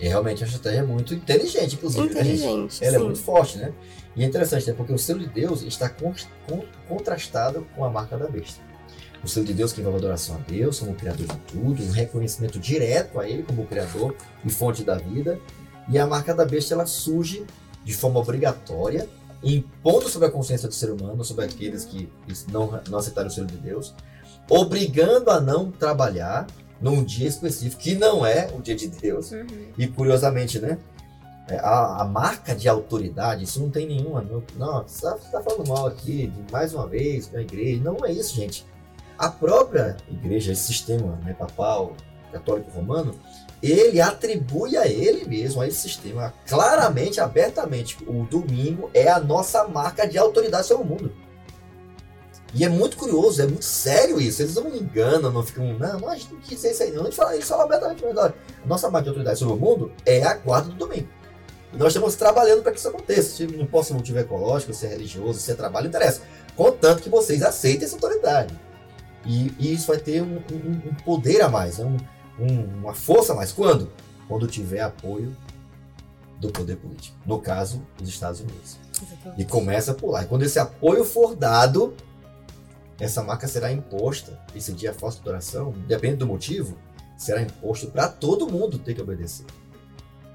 C: E realmente a estratégia é muito inteligente, inclusive. né, gente?
B: Inteligente.
C: Ela é
B: sim.
C: muito forte, né? E é interessante, né? Porque o selo de Deus está con- con- contrastado com a marca da besta. O selo de Deus que envolve adoração a Deus como Criador de tudo, um reconhecimento direto a Ele como Criador e fonte da vida. E a marca da besta, ela surge de forma obrigatória, impondo sobre a consciência do ser humano, sobre aqueles que não, não aceitaram o selo de Deus, obrigando a não trabalhar num dia específico, que não é o dia de Deus.
D: Uhum.
C: E curiosamente, né? é, A, a marca de autoridade, isso não tem nenhuma. Não, não você está falando mal aqui, de mais uma vez, da igreja. Não é isso, gente. A própria igreja, esse sistema né, papal, católico romano, ele atribui a ele mesmo, a esse sistema, claramente, abertamente, o domingo é a nossa marca de autoridade sobre o mundo. E é muito curioso, é muito sério isso. Eles não enganam, não ficam. Não, não, a gente não quis isso aí, não. A gente fala, eles falam abertamente, mas olha, a nossa marca de autoridade sobre o mundo é a guarda do domingo. E nós estamos trabalhando para que isso aconteça. Se não posso um motivo ecológico, se é religioso, se é trabalho, não interessa. Contanto que vocês aceitem essa autoridade. E, e isso vai ter um, um- um poder a mais, né? um, um- uma força a mais. Quando? Quando tiver apoio do poder político. No caso, os Estados Unidos.
B: Exatamente.
C: E começa por lá. E quando esse apoio for dado, essa marca será imposta. Esse dia falso de adoração, depende do motivo, será imposto para todo mundo ter que obedecer.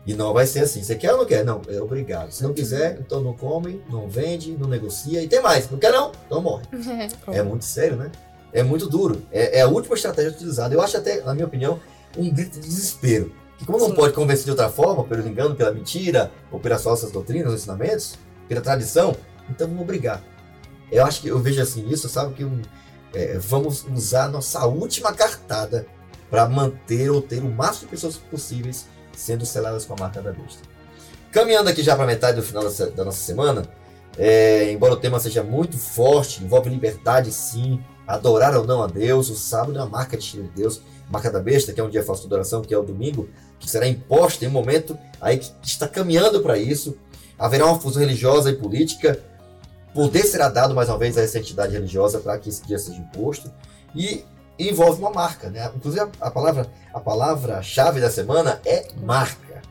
C: E não vai ser assim. Você quer ou não quer? Não, é obrigado. Se não quiser, então não come, não vende, não negocia. E tem mais. Não quer não? Então morre. É muito sério, né? é muito duro. É, é a última estratégia utilizada. Eu acho até, na minha opinião, um grito de desespero. Que como não
B: Sim.
C: pode convencer de outra forma, pelo engano, pela mentira, ou pelas falsas doutrinas, ensinamentos, pela tradição, então vamos brigar. Eu acho que eu vejo assim isso, sabe que um, é, vamos usar nossa última cartada para manter ou ter o máximo de pessoas possíveis sendo seladas com a marca da besta. Caminhando aqui já para metade do final da, da nossa semana, é, embora o tema seja muito forte, envolve liberdade sim, adorar ou não a Deus, o sábado é uma marca de Deus, marca da besta, que é um dia falso de adoração, que é o domingo, que será imposta em um momento aí que está caminhando para isso. Haverá uma fusão religiosa e política, poder será dado mais uma vez a essa entidade religiosa para que esse dia seja imposto e envolve uma marca, né? Inclusive a, palavra a palavra chave da semana é marca.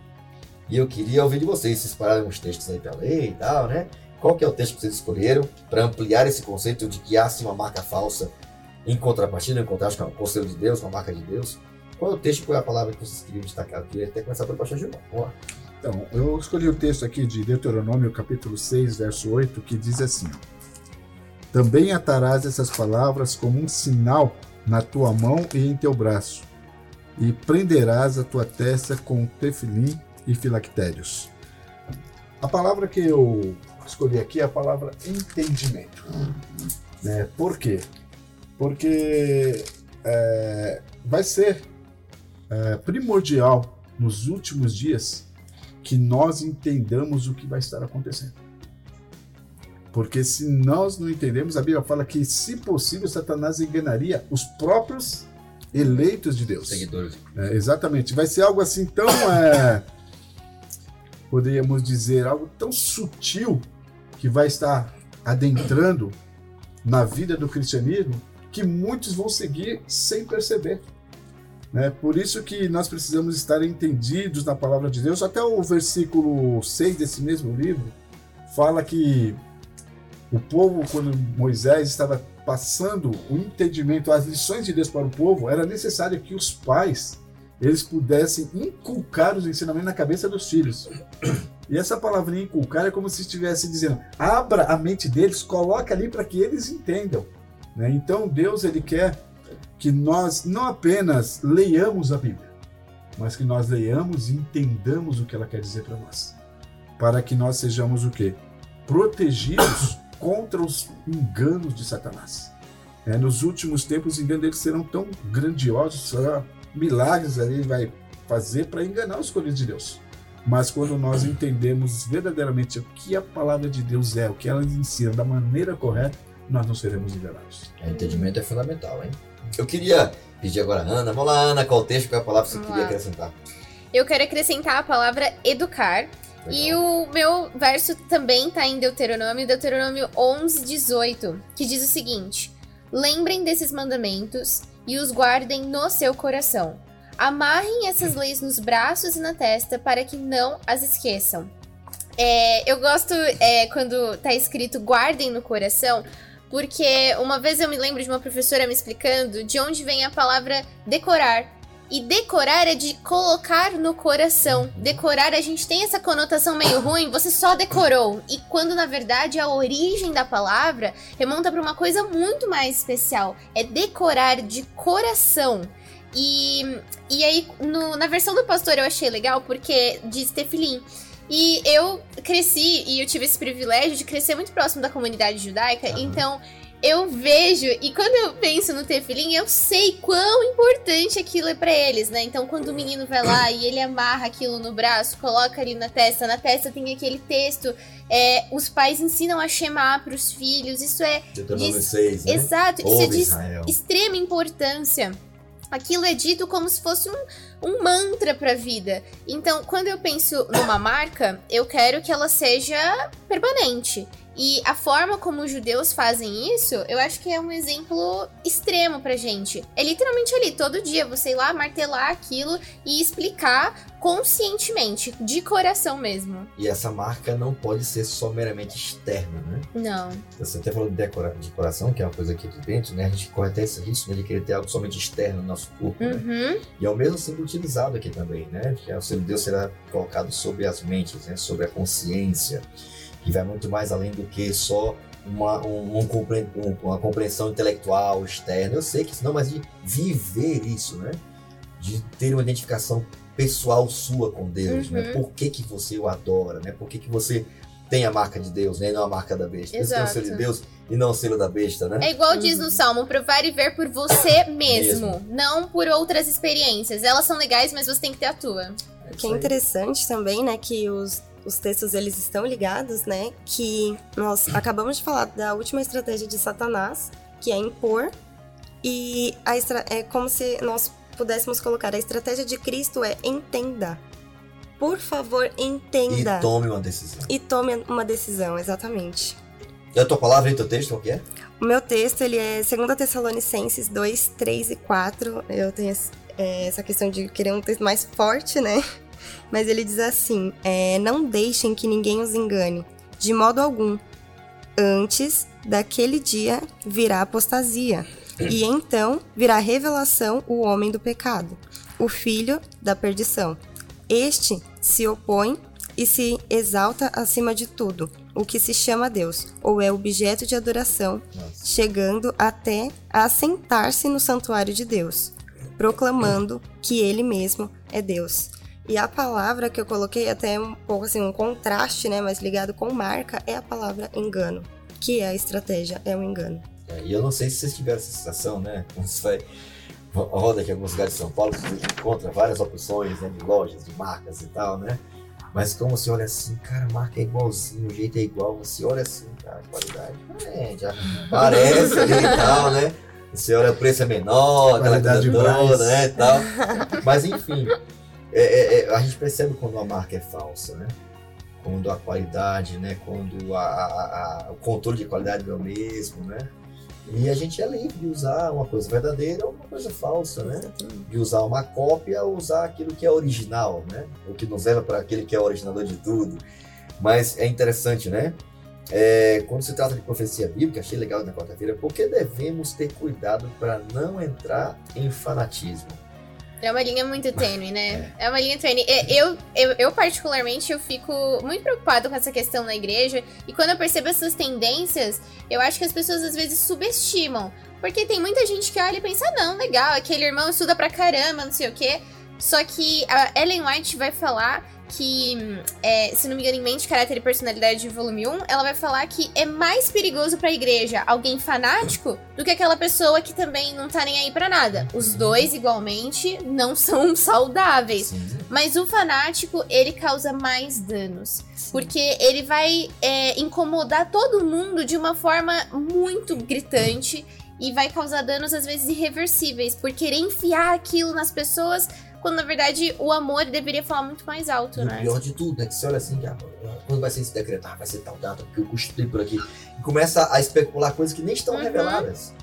C: E eu queria ouvir de vocês, se separaram uns textos aí para ler e tal, né? Qual que é o texto que vocês escolheram para ampliar esse conceito de que há sim uma marca falsa em contrapartida, em contraste com o conselho de Deus, com a marca de Deus? Qual é o texto, qual é a palavra que vocês queriam destacar? Eu queria até começar pelo pastor Gilmar. Vamos lá.
A: Então, eu escolhi o texto aqui de Deuteronômio, capítulo 6, verso 8, que diz assim: Também atarás essas palavras como um sinal na tua mão e em teu braço, e prenderás a tua testa com tefilim e filactérios. A palavra que eu escolhi aqui é a palavra entendimento. Né? Por quê? Porque é, vai ser é, primordial nos últimos dias que nós entendamos o que vai estar acontecendo. Porque se nós não entendemos, a Bíblia fala que, se possível, Satanás enganaria os próprios eleitos de Deus.
C: Seguidores.
A: É, exatamente. Vai ser algo assim tão. é, poderíamos dizer, algo tão sutil que vai estar adentrando na vida do cristianismo que muitos vão seguir sem perceber. Né? Por isso que nós precisamos estar entendidos na palavra de Deus. Até o versículo 6 desse mesmo livro fala que o povo, quando Moisés estava passando o entendimento, as lições de Deus para o povo, era necessário que os pais eles pudessem inculcar os ensinamentos na cabeça dos filhos. E essa palavrinha inculcar é como se estivesse dizendo: abra a mente deles, coloca ali para que eles entendam. Né? Então Deus ele quer que nós não apenas leiamos a Bíblia, mas que nós leiamos e entendamos o que ela quer dizer para nós, para que nós sejamos o quê? Protegidos contra os enganos de Satanás. É, nos últimos tempos, os enganos deles serão tão grandiosos, será milagres ele vai fazer para enganar os escolhidos de Deus. Mas quando nós entendemos verdadeiramente o que a palavra de Deus é, o que ela ensina da maneira correta, nós não seremos enganados.
C: O entendimento é fundamental, hein? Eu queria pedir agora a Ana. Vamos lá, Ana, qual o texto, qual é a palavra que você
D: Vamos
C: queria
D: lá.
C: acrescentar?
D: Eu quero acrescentar a palavra educar. E o meu verso também está em Deuteronômio, Deuteronômio 11, 18, que diz o seguinte: Lembrem desses mandamentos e os guardem no seu coração. Amarrem essas leis nos braços e na testa para que não as esqueçam. É, eu gosto é, quando tá escrito guardem no coração, porque uma vez eu me lembro de uma professora me explicando de onde vem a palavra decorar. E decorar é de colocar no coração. Decorar, a gente tem essa conotação meio ruim, você só decorou. E quando na verdade a origem da palavra remonta para uma coisa muito mais especial. É decorar de coração. E, e aí, no- na versão do pastor eu achei legal porque diz tefilim. E eu cresci e eu tive esse privilégio de crescer muito próximo da comunidade judaica,
C: Aham.
D: então eu vejo e quando eu penso no tefilim, eu sei quão importante aquilo é pra eles, né? Então quando o menino vai lá e ele amarra aquilo no braço, coloca ali na testa, na testa tem aquele texto, é, os pais ensinam a chamar pros filhos, isso é Diz-
C: 6, né?
D: exato, isso é
C: Ouve
D: de
C: Israel.
D: extrema importância. Aquilo é dito como se fosse um, um mantra pra vida. Então, quando eu penso numa marca, eu quero que ela seja permanente. E a forma como os judeus fazem isso, eu acho que é um exemplo extremo pra gente. É literalmente ali, todo dia, você ir lá martelar aquilo e explicar conscientemente, de coração mesmo.
C: E essa marca não pode ser só meramente externa, né?
D: Não.
C: Você até falou de decora- decoração, que é uma coisa aqui de dentro, né? A gente corre até esse risco né, de querer ter algo somente externo no nosso corpo, né?
D: Uhum.
C: E é o mesmo símbolo utilizado aqui também, né? Que é o selo de Deus será colocado sobre as mentes, né? Sobre a consciência, que vai muito mais além do que só uma, um, um compre- um- uma compreensão intelectual externa. Eu sei que isso não, mas de viver isso, né? De ter uma identificação pessoal sua com Deus, né?
D: Uhum.
C: Por que, que você o adora, né? Por que, que você tem a marca de Deus, né? E não a marca da besta. Por isso tem o selo de
D: Exato.
C: Deus e não o selo da besta, né?
D: É igual diz no Salmo, provar e ver por você mesmo, não por outras experiências. Elas são legais, mas você tem que ter a tua.
C: É
B: Que é interessante também, né, que os, os textos eles estão ligados, né, que nós acabamos de falar da última estratégia de Satanás, que é impor, e a estra- é como se nós pudéssemos colocar a estratégia de Cristo é entenda. Por favor, entenda.
C: E tome uma decisão.
B: E tome uma decisão, exatamente.
C: E a tua palavra e teu texto, qual que é?
B: O meu texto, ele é 2 Tessalonicenses 2, 3 e 4. Eu tenho é, essa questão de querer um texto mais forte, né? Mas ele diz assim: é, Não deixem que ninguém os engane, de modo algum. Antes daquele dia virá apostasia, e então virá revelação o homem do pecado, o filho da perdição. Este se opõe e se exalta acima de tudo, o que se chama Deus, ou é objeto de adoração,
C: Nossa.
B: chegando até a assentar-se no santuário de Deus, proclamando que ele mesmo é Deus. E a palavra que eu coloquei até um pouco assim um contraste, né, mas ligado com marca é a palavra engano, que é a estratégia, é o engano.
C: É, e eu não sei se vocês tiveram essa sensação, né? Quando você vai roda aqui em alguns lugares de São Paulo, você encontra várias opções né, de lojas, de marcas e tal, né? Mas como você olha assim, cara, a marca é igualzinho, o jeito é igual, você olha assim, cara, a qualidade é, já parece e tal, né? Você olha o preço é menor, aquela
A: Qualidade
C: coisa toda,
A: mais.
C: né, e tal. Mas enfim, é, é, é, a gente percebe quando a marca é falsa, né? Quando a qualidade, né? Quando a, a- a- o controle de qualidade é o mesmo, né? E a gente é livre de usar uma coisa verdadeira ou uma coisa falsa, né? De usar uma cópia ou usar aquilo que é original, né? O que nos leva para aquele que é o originador de tudo. Mas é interessante, né? É, quando se trata de profecia bíblica, achei legal na quarta-feira, porque devemos ter cuidado para não entrar em fanatismo.
D: É uma linha muito tênue, né? É uma linha tênue. É, Eu, eu, eu, particularmente, eu fico muito preocupado com essa questão na igreja. E quando eu percebo essas tendências, eu acho que as pessoas às vezes subestimam. Porque tem muita gente que olha e pensa, ah, não, legal, aquele irmão estuda pra caramba, não sei o quê. Só que a Ellen White vai falar que, é, se não me engano, em Mente, Caráter e Personalidade, volume 1, ela vai falar que é mais perigoso pra igreja alguém fanático do que aquela pessoa que também não tá nem aí pra nada. Os dois, igualmente, não são saudáveis.
C: Sim.
D: Mas o fanático, ele causa mais danos. Porque ele vai é, incomodar todo mundo de uma forma muito gritante e vai causar danos, às vezes, irreversíveis. Por querer enfiar aquilo nas pessoas, quando na verdade o amor deveria falar muito mais alto,
C: E o
D: né?
C: pior de tudo, né? Que você olha assim, já, quando vai ser esse decreto? Ah, vai ser tal data, porque eu custei por aqui. E começa a especular coisas que nem estão
D: Uhum.
C: reveladas.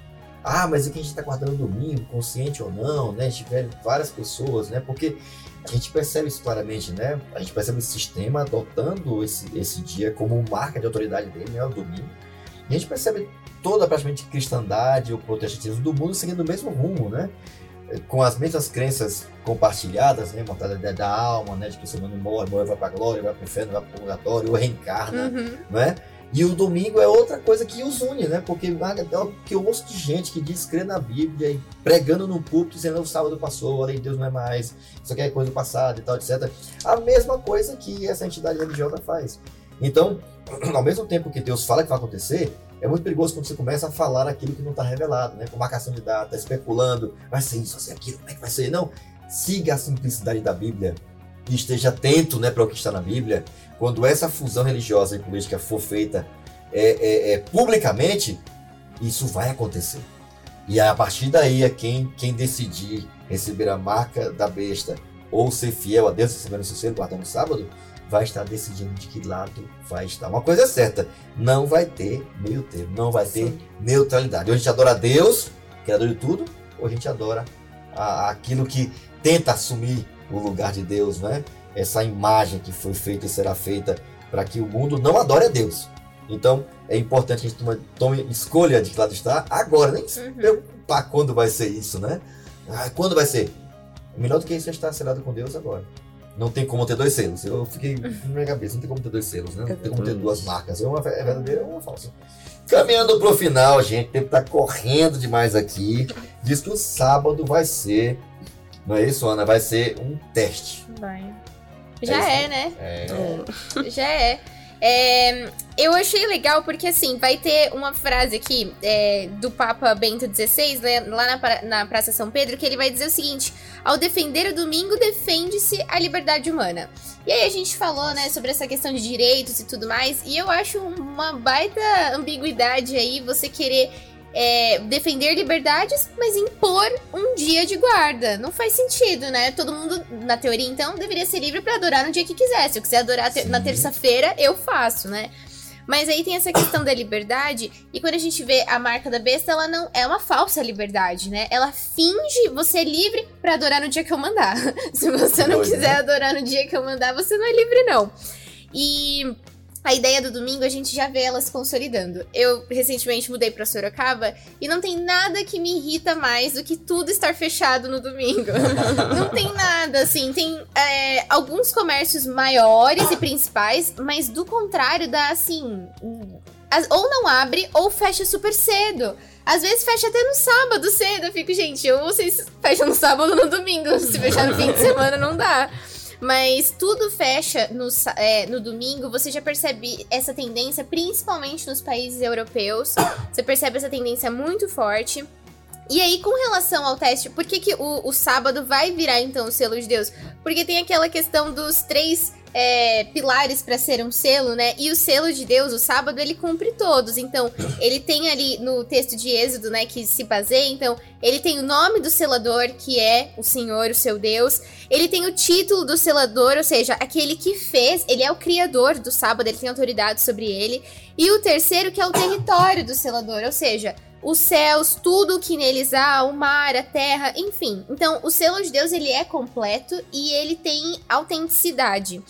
C: Ah, mas e que a gente está guardando domingo, consciente ou não, né? Tiveram várias pessoas, né? Porque a gente percebe isso claramente, né? A gente percebe esse sistema adotando esse, esse dia como marca de autoridade dele, né? O domingo. E a gente percebe toda praticamente cristandade ou protestantismo do mundo seguindo o mesmo rumo, né? Com as mesmas crenças compartilhadas, né? Mortalidade da alma, né? De que o ser humano morre, morre, vai pra glória, vai pro inferno, vai pro purgatório, ou reencarna,
D: Uhum.
C: né? E o domingo é outra coisa que os une, né? Porque é o que eu ouço de gente que diz crer na Bíblia e pregando no púlpito, dizendo o sábado passou, a lei de Deus não é mais, isso aqui é coisa do passado e tal, etc. A mesma coisa que essa entidade religiosa faz. Então, ao mesmo tempo que Deus fala que vai acontecer, é muito perigoso quando você começa a falar aquilo que não está revelado, né? Com marcação de data, especulando, vai ser isso, vai ser aquilo, como é que vai ser? Não, siga a simplicidade da Bíblia e esteja atento, né, para o que está na Bíblia. Quando essa fusão religiosa e política for feita é, é, é, publicamente, isso vai acontecer. E a partir daí, é quem, quem decidir receber a marca da besta ou ser fiel a Deus, recebendo o seu guardando o sábado, vai estar decidindo de que lado vai estar. Uma coisa é certa, não vai ter meio termo, não vai ter
B: Sim.
C: neutralidade. Ou a gente adora Deus, criador de tudo, ou a gente adora a- aquilo que tenta assumir o lugar de Deus, né? Essa imagem que foi feita e será feita para que o mundo não adore a Deus. Então, é importante que a gente tome, tome escolha de que lado está agora, nem se
D: Uhum.
C: preocupar quando vai ser isso, né? Ah, quando vai ser? Melhor do que isso é estar selado com Deus agora. Não tem como ter dois selos. Eu fiquei na minha cabeça, não tem como ter dois selos, né? Não tem como ter duas marcas. É uma é verdadeira ou uma falsa. Caminhando pro final, gente, o tempo tá correndo demais aqui. Diz que o sábado vai ser. Não é isso, Ana? Vai ser um teste.
D: Vai. Já
C: isso,
D: é, né?
C: É.
D: Já é. É, eu achei legal porque, assim, vai ter uma frase aqui é, do Papa Bento XVI, né, lá na, na Praça São Pedro, que ele vai dizer o seguinte: ao defender o domingo, defende-se a liberdade humana. E aí a gente falou, né, sobre essa questão de direitos e tudo mais, e eu acho uma baita ambiguidade aí você querer é, defender liberdades, mas impor um dia de guarda. Não faz sentido, né? Todo mundo, na teoria, então, deveria ser livre pra adorar no dia que quiser. Se eu quiser adorar te- na terça-feira, eu faço, né? Mas aí tem essa questão da liberdade, e quando a gente vê a marca da besta, ela não é uma falsa liberdade, né? Ela finge você livre pra adorar no dia que eu mandar. Se você não
C: Doido,
D: quiser
C: né?
D: adorar no dia que eu mandar, você não é livre, não. E a ideia do domingo a gente já vê ela se consolidando. Eu recentemente mudei pra Sorocaba e não tem nada que me irrita mais do que tudo estar fechado no domingo. não tem nada, assim. Tem é, alguns comércios maiores e principais, mas do contrário, dá assim. as- Ou não abre ou fecha super cedo. Às vezes fecha até no sábado cedo. Eu fico, gente, ou vocês fecham no sábado ou no domingo. Se fechar no fim de semana, não dá. Mas tudo fecha no, é, no domingo, você já percebe essa tendência, principalmente nos países europeus. Você percebe essa tendência muito forte. E aí, com relação ao teste, por que, que o, o sábado vai virar então o selo de Deus? Porque tem aquela questão dos três é, pilares para ser um selo, né? E o selo de Deus, o sábado, ele cumpre todos. Então, ele tem ali no texto de Êxodo, né, que se baseia, então, ele tem o nome do selador, que é o Senhor, o seu Deus. Ele tem o título do selador, ou seja, aquele que fez, ele é o criador do sábado, ele tem autoridade sobre ele. E o terceiro, que é o território do selador, ou seja, os céus, tudo que neles há, o mar, a terra, enfim. Então, o selo de Deus, ele é completo e ele tem autenticidade.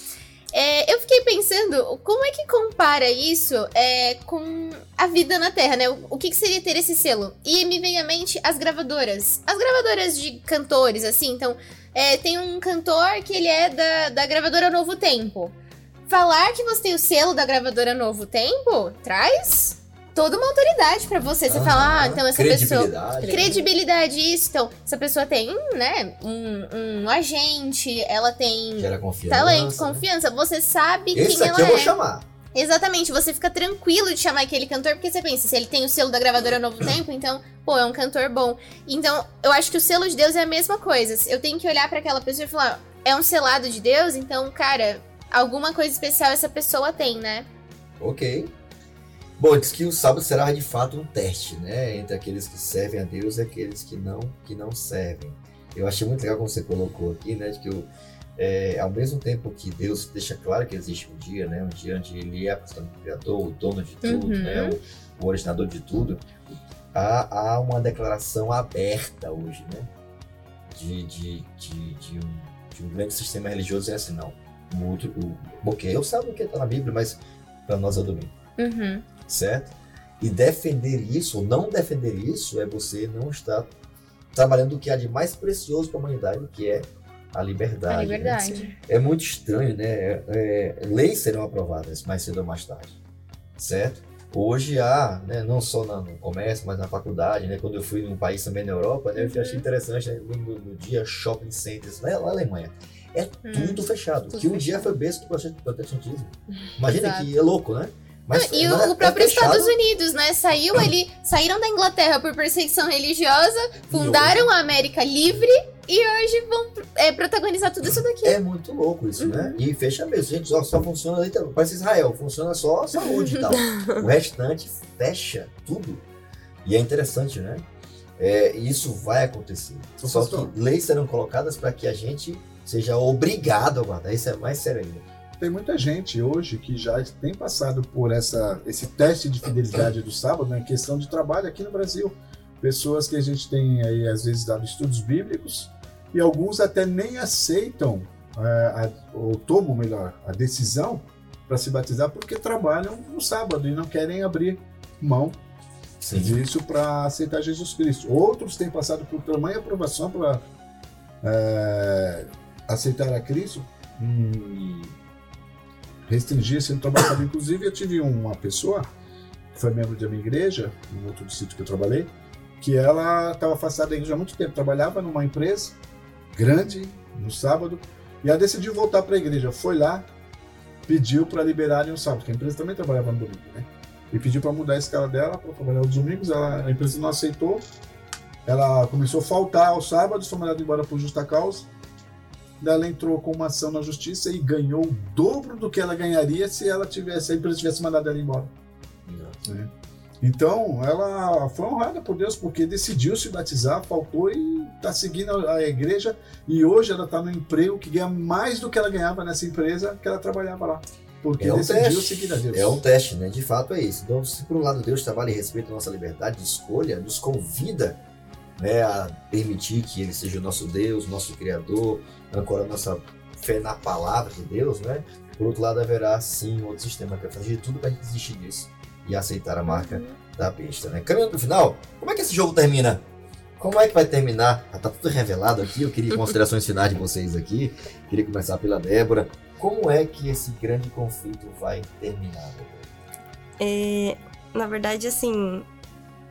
D: É, eu fiquei pensando, como é que compara isso é, com a vida na Terra, né? O, o que, que seria ter esse selo? E me vem à mente as gravadoras. As gravadoras de cantores, assim. Então, é, tem um cantor que ele é da, da gravadora Novo Tempo. Falar que você tem o selo da gravadora Novo Tempo traz toda uma autoridade pra você. Você fala, ah, então essa pessoa.
C: Credibilidade.
D: Credibilidade, isso. Então, essa pessoa tem, né, um, um agente, ela tem
C: Gera confiança.
D: talento, confiança. Você sabe
C: Esse
D: quem ela
C: eu vou
D: é.
C: chamar.
D: Exatamente, você fica tranquilo de chamar aquele cantor, porque você pensa, se ele tem o selo da gravadora Novo Tempo, então, pô, é um cantor bom. Então, eu acho que o selo de Deus é a mesma coisa. Eu tenho que olhar pra aquela pessoa e falar, é um selado de Deus, então, cara, alguma coisa especial essa pessoa tem, né?
C: Ok. Bom, diz que o sábado será de fato um teste, né? Entre aqueles que servem a Deus e aqueles que não, que não servem. Eu achei muito legal como você colocou aqui, né? De que o, é, ao mesmo tempo que Deus deixa claro que existe um dia, né? Um dia onde Ele é absolutamente o Criador, o dono de tudo,
D: Uhum.
C: né? O, o originador de tudo. Há, há uma declaração aberta hoje, né? De, de, de, de um, de um grande sistema religioso é assim, não. O outro, o, ok, eu sei o que está na Bíblia, mas para nós é domingo
D: Uhum.
C: Certo? E defender isso, ou não defender isso, é você não estar trabalhando o que há de mais precioso para a humanidade, que é a liberdade.
D: A
C: né?
D: liberdade.
C: É muito estranho, né? É, é, leis serão aprovadas mais cedo ou mais tarde, certo? Hoje há, né, não só na- no comércio, mas na faculdade, né? Quando eu fui num país também na Europa, né, eu
D: Uhum.
C: achei interessante, né, no, no dia shopping centers, lá na Alemanha, é
D: Hum.
C: tudo fechado,
D: tudo
C: que um dia foi berço do prote- protestantismo. Imagina
D: Exato.
C: que é louco, né? Mas
D: e o,
C: é-
D: o próprio
C: é.
D: Estados Unidos, né? Saiu ali, saíram da Inglaterra por perseguição religiosa, fundaram a América Livre e hoje vão é, protagonizar tudo isso daqui.
C: É muito louco isso, né?
D: Uhum.
C: E fecha mesmo, gente, só, só funciona ali, parece Israel, funciona só a saúde e tal. o restante fecha tudo. E é interessante, né? É, isso vai acontecer.
A: Só
C: que leis serão colocadas para que a gente seja obrigado a guardar. Isso é mais sério ainda.
A: Tem muita gente hoje que já tem passado por essa, esse teste de fidelidade do sábado, né, em questão de trabalho aqui no Brasil. Pessoas que a gente tem aí, às vezes, dado estudos bíblicos, e alguns até nem aceitam, é, a- ou tomam, melhor, a decisão para se batizar porque trabalham no sábado e não querem abrir mão
C: Sim.
A: disso para aceitar Jesus Cristo. Outros têm passado por tamanha aprovação para aceitar a Cristo e restringir esse trabalho. Inclusive, eu tive uma pessoa que foi membro da minha igreja, no outro sítio que eu trabalhei, que ela estava afastada da igreja há muito tempo, trabalhava numa empresa grande no sábado, e ela decidiu voltar para a igreja. Foi lá, pediu para liberarem o sábado, porque a empresa também trabalhava no domingo, né? E pediu para mudar a escala dela para trabalhar os domingos. Ela, a empresa não aceitou. Ela começou a faltar aos sábados, foi mandada embora por justa causa. Ela entrou com uma ação na justiça e ganhou o dobro do que ela ganharia se ela tivesse, a empresa tivesse mandado ela embora. Né? Então, ela foi honrada por Deus porque decidiu se batizar, faltou e está seguindo a igreja. E hoje ela está no emprego que ganha mais do que ela ganhava nessa empresa que ela trabalhava lá. Porque
C: É um
A: decidiu
C: teste.
A: seguir a Deus.
C: É um teste, né? De fato é isso. Então, se por um lado Deus trabalha e respeita a nossa liberdade de escolha, nos convida né, a permitir que Ele seja o nosso Deus, nosso Criador, ancorar nossa fé na palavra de Deus, né? Por outro lado, haverá sim um outro sistema que vai fazer de tudo para a gente desistir disso e aceitar a marca da besta, né? Caminhando pro final, como é que esse jogo termina? Como é que vai terminar? Ah, Tá tudo revelado aqui. Eu queria considerações finais de vocês aqui. Queria começar pela Débora. Como é que esse grande conflito vai terminar?
B: É, na verdade, assim,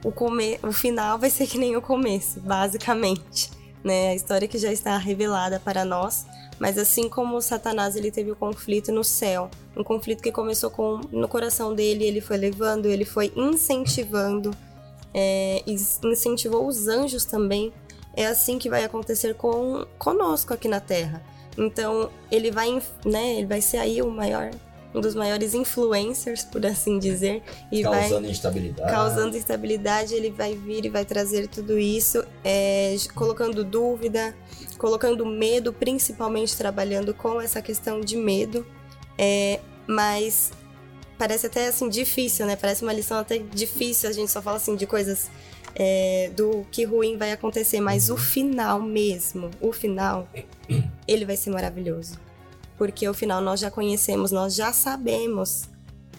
B: o, come... o final vai ser que nem o começo, basicamente. Né? A história que já está revelada para nós. Mas assim como Satanás ele teve o conflito no céu, um conflito que começou com no coração dele, ele foi levando, ele foi incentivando, é, incentivou os anjos também. É assim que vai acontecer com conosco aqui na Terra. Então ele vai, né? Ele vai ser aí o maior, um dos maiores influencers, por assim dizer, e vai
C: Causando instabilidade.
B: causando instabilidade, ele vai vir e vai trazer tudo isso, é, colocando dúvida, colocando medo, principalmente trabalhando com essa questão de medo. É, mas parece até assim difícil, né? Parece uma lição até difícil. A gente só fala assim de coisas é, do que ruim vai acontecer, mas o final mesmo, o final, ele vai ser maravilhoso. Porque o final nós já conhecemos, nós já sabemos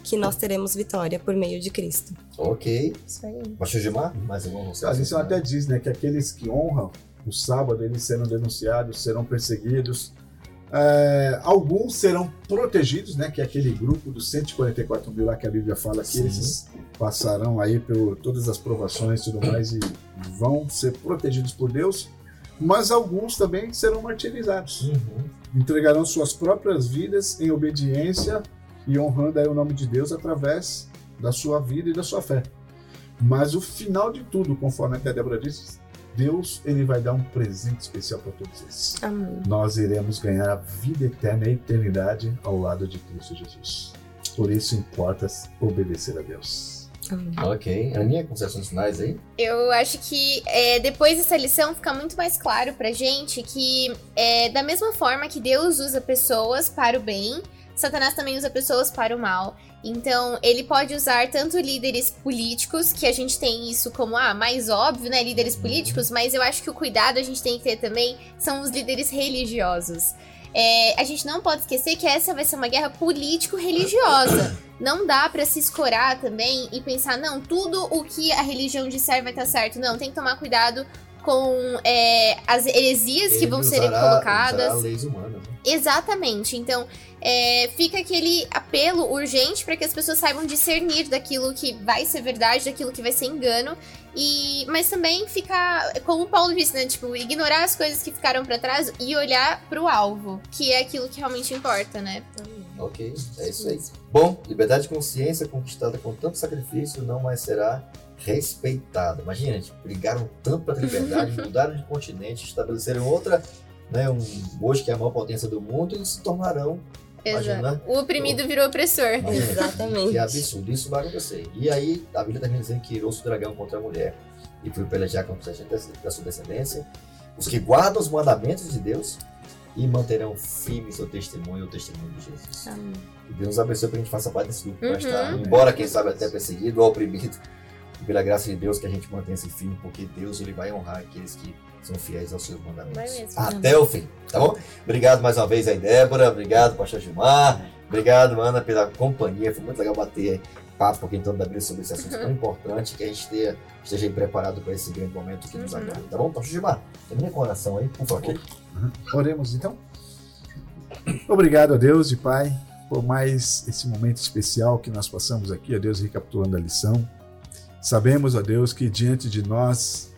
B: que nós teremos vitória por meio de Cristo.
C: Ok.
B: Isso aí.
C: Pastor Gilmar, mais alguma
A: A
C: consideração?
A: lição até diz né, que aqueles que honram o sábado, eles serão denunciados, serão perseguidos. É, alguns serão protegidos, né, que é aquele grupo dos 144 mil lá que a Bíblia fala que
C: Sim.
A: eles passarão aí por todas as provações e tudo mais e vão ser protegidos por Deus. Mas alguns também serão martirizados.
C: Uhum.
A: entregarão suas próprias vidas em obediência e honrando aí o nome de Deus através da sua vida e da sua fé. Mas o final de tudo, conforme até a Débora disse, Deus ele vai dar um presente especial para todos eles.
B: Amém.
A: Nós iremos ganhar a vida eterna e a eternidade ao lado de Cristo Jesus. Por isso importa obedecer a Deus.
B: Amém.
C: Ok. Aninha, considerações finais aí?
D: Eu acho que é, depois dessa lição fica muito mais claro pra gente que, é, da mesma forma que Deus usa pessoas para o bem, Satanás também usa pessoas para o mal. Então, ele pode usar tanto líderes políticos, que a gente tem isso como, ah, mais óbvio, né? Líderes políticos, mas eu acho que o cuidado a gente tem que ter também são os líderes religiosos. É, a gente não pode esquecer que essa vai ser uma guerra político-religiosa. Não dá pra se escorar também e pensar, não, tudo o que a religião disser vai estar certo. Não, tem que tomar cuidado com é, as heresias que
C: Ele
D: vão serem colocadas.
C: usará leis humanas. né?
D: Exatamente. Então, é, fica aquele apelo urgente para que as pessoas saibam discernir daquilo que vai ser verdade, daquilo que vai ser engano. E, mas também ficar, como o Paulo disse, né? Tipo, ignorar as coisas que ficaram para trás e olhar pro alvo, que é aquilo que realmente importa, né?
C: Ok, é isso aí. Bom, liberdade de consciência conquistada com tanto sacrifício não mais será respeitada. Imagina, gente, brigaram tanto pela liberdade, mudaram de continente, estabeleceram outra, né, um, hoje que é a maior potência do mundo, e se tornarão, imagina?
D: O oprimido virou opressor.
C: Imagina,
B: Exatamente.
C: Que absurdo, isso vai acontecer. E aí, a Bíblia termina dizendo que irou-se o dragão contra a mulher e foi pelejar contra a gente da sua descendência, os que guardam os mandamentos de Deus e manterão firme seu testemunho, o testemunho de Jesus.
B: Amém.
C: Que Deus abençoe para a gente faça parte desse grupo
D: Uhum.
C: estar, embora quem sabe até perseguido ou oprimido, e pela graça de Deus que a gente mantenha esse firme, porque Deus ele vai honrar aqueles que são fiéis aos seus mandamentos. Até o fim, tá bom? Obrigado mais uma vez aí, Débora. Obrigado, Pastor Gilmar. Obrigado, Ana, pela companhia. Foi muito legal bater papo aqui então da Bíblia sobre esse assunto tão importante que a gente tenha, esteja aí preparado para esse grande momento que nos
D: Uhum.
C: aguarda. Tá bom? Pastor Gilmar, termina com oração aí, por favor.
A: Ok. Oremos então. Obrigado a Deus e Pai por mais esse momento especial que nós passamos aqui, a Deus recapitulando a lição. Sabemos, ó Deus, que diante de nós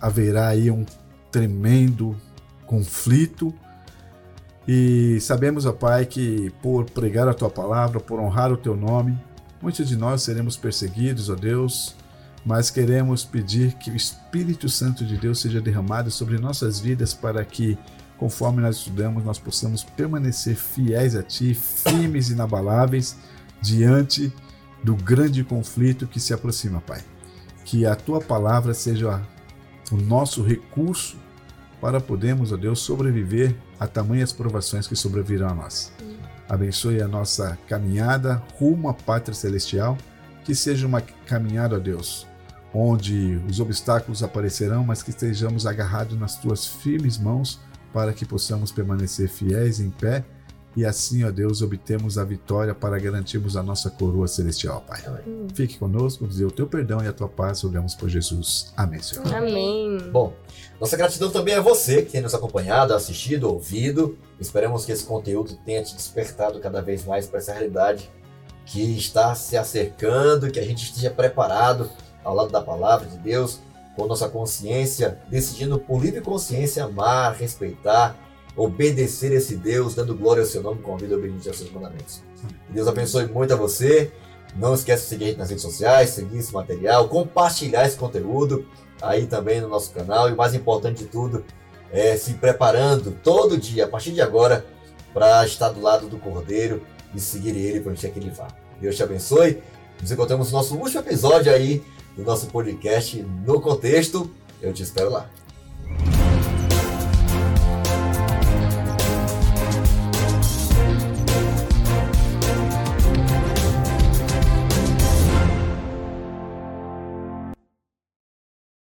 A: haverá aí um tremendo conflito. E sabemos, ó Pai, que por pregar a tua palavra, por honrar o teu nome, muitos de nós seremos perseguidos, ó Deus, mas queremos pedir que o Espírito Santo de Deus seja derramado sobre nossas vidas para que conforme nós estudamos, nós possamos permanecer fiéis a Ti, firmes e inabaláveis diante do grande conflito que se aproxima, Pai. Que a Tua palavra seja o nosso recurso para podermos, ó Deus, sobreviver a tamanhas provações que sobrevirão a nós. Abençoe a nossa caminhada rumo à pátria celestial, que seja uma caminhada, ó Deus, onde os obstáculos aparecerão, mas que estejamos agarrados nas tuas firmes mãos para que possamos permanecer fiéis em pé e assim, ó Deus, obtemos a vitória para garantirmos a nossa coroa celestial, Pai. Amém. Fique conosco, dizer o teu perdão e a tua paz, rogamos por Jesus. Amém, Senhor.
B: Amém.
C: Bom, nossa gratidão também a você que tem nos acompanhado, assistido, ouvido. Esperamos que esse conteúdo tenha te despertado cada vez mais para essa realidade que está se acercando, que a gente esteja preparado ao lado da palavra de Deus com nossa consciência, decidindo por livre consciência amar, respeitar, obedecer esse Deus, dando glória ao seu nome com a vida obediente aos seus mandamentos. Deus abençoe muito a você. Não esqueça de seguir a gente nas redes sociais, seguir esse material, compartilhar esse conteúdo aí também no nosso canal. E o mais importante de tudo é se preparando todo dia, a partir de agora, para estar do lado do Cordeiro e seguir ele para onde é que ele vá. Deus te abençoe. Nos encontramos no nosso último episódio aí do nosso podcast No Contexto. Eu te espero lá.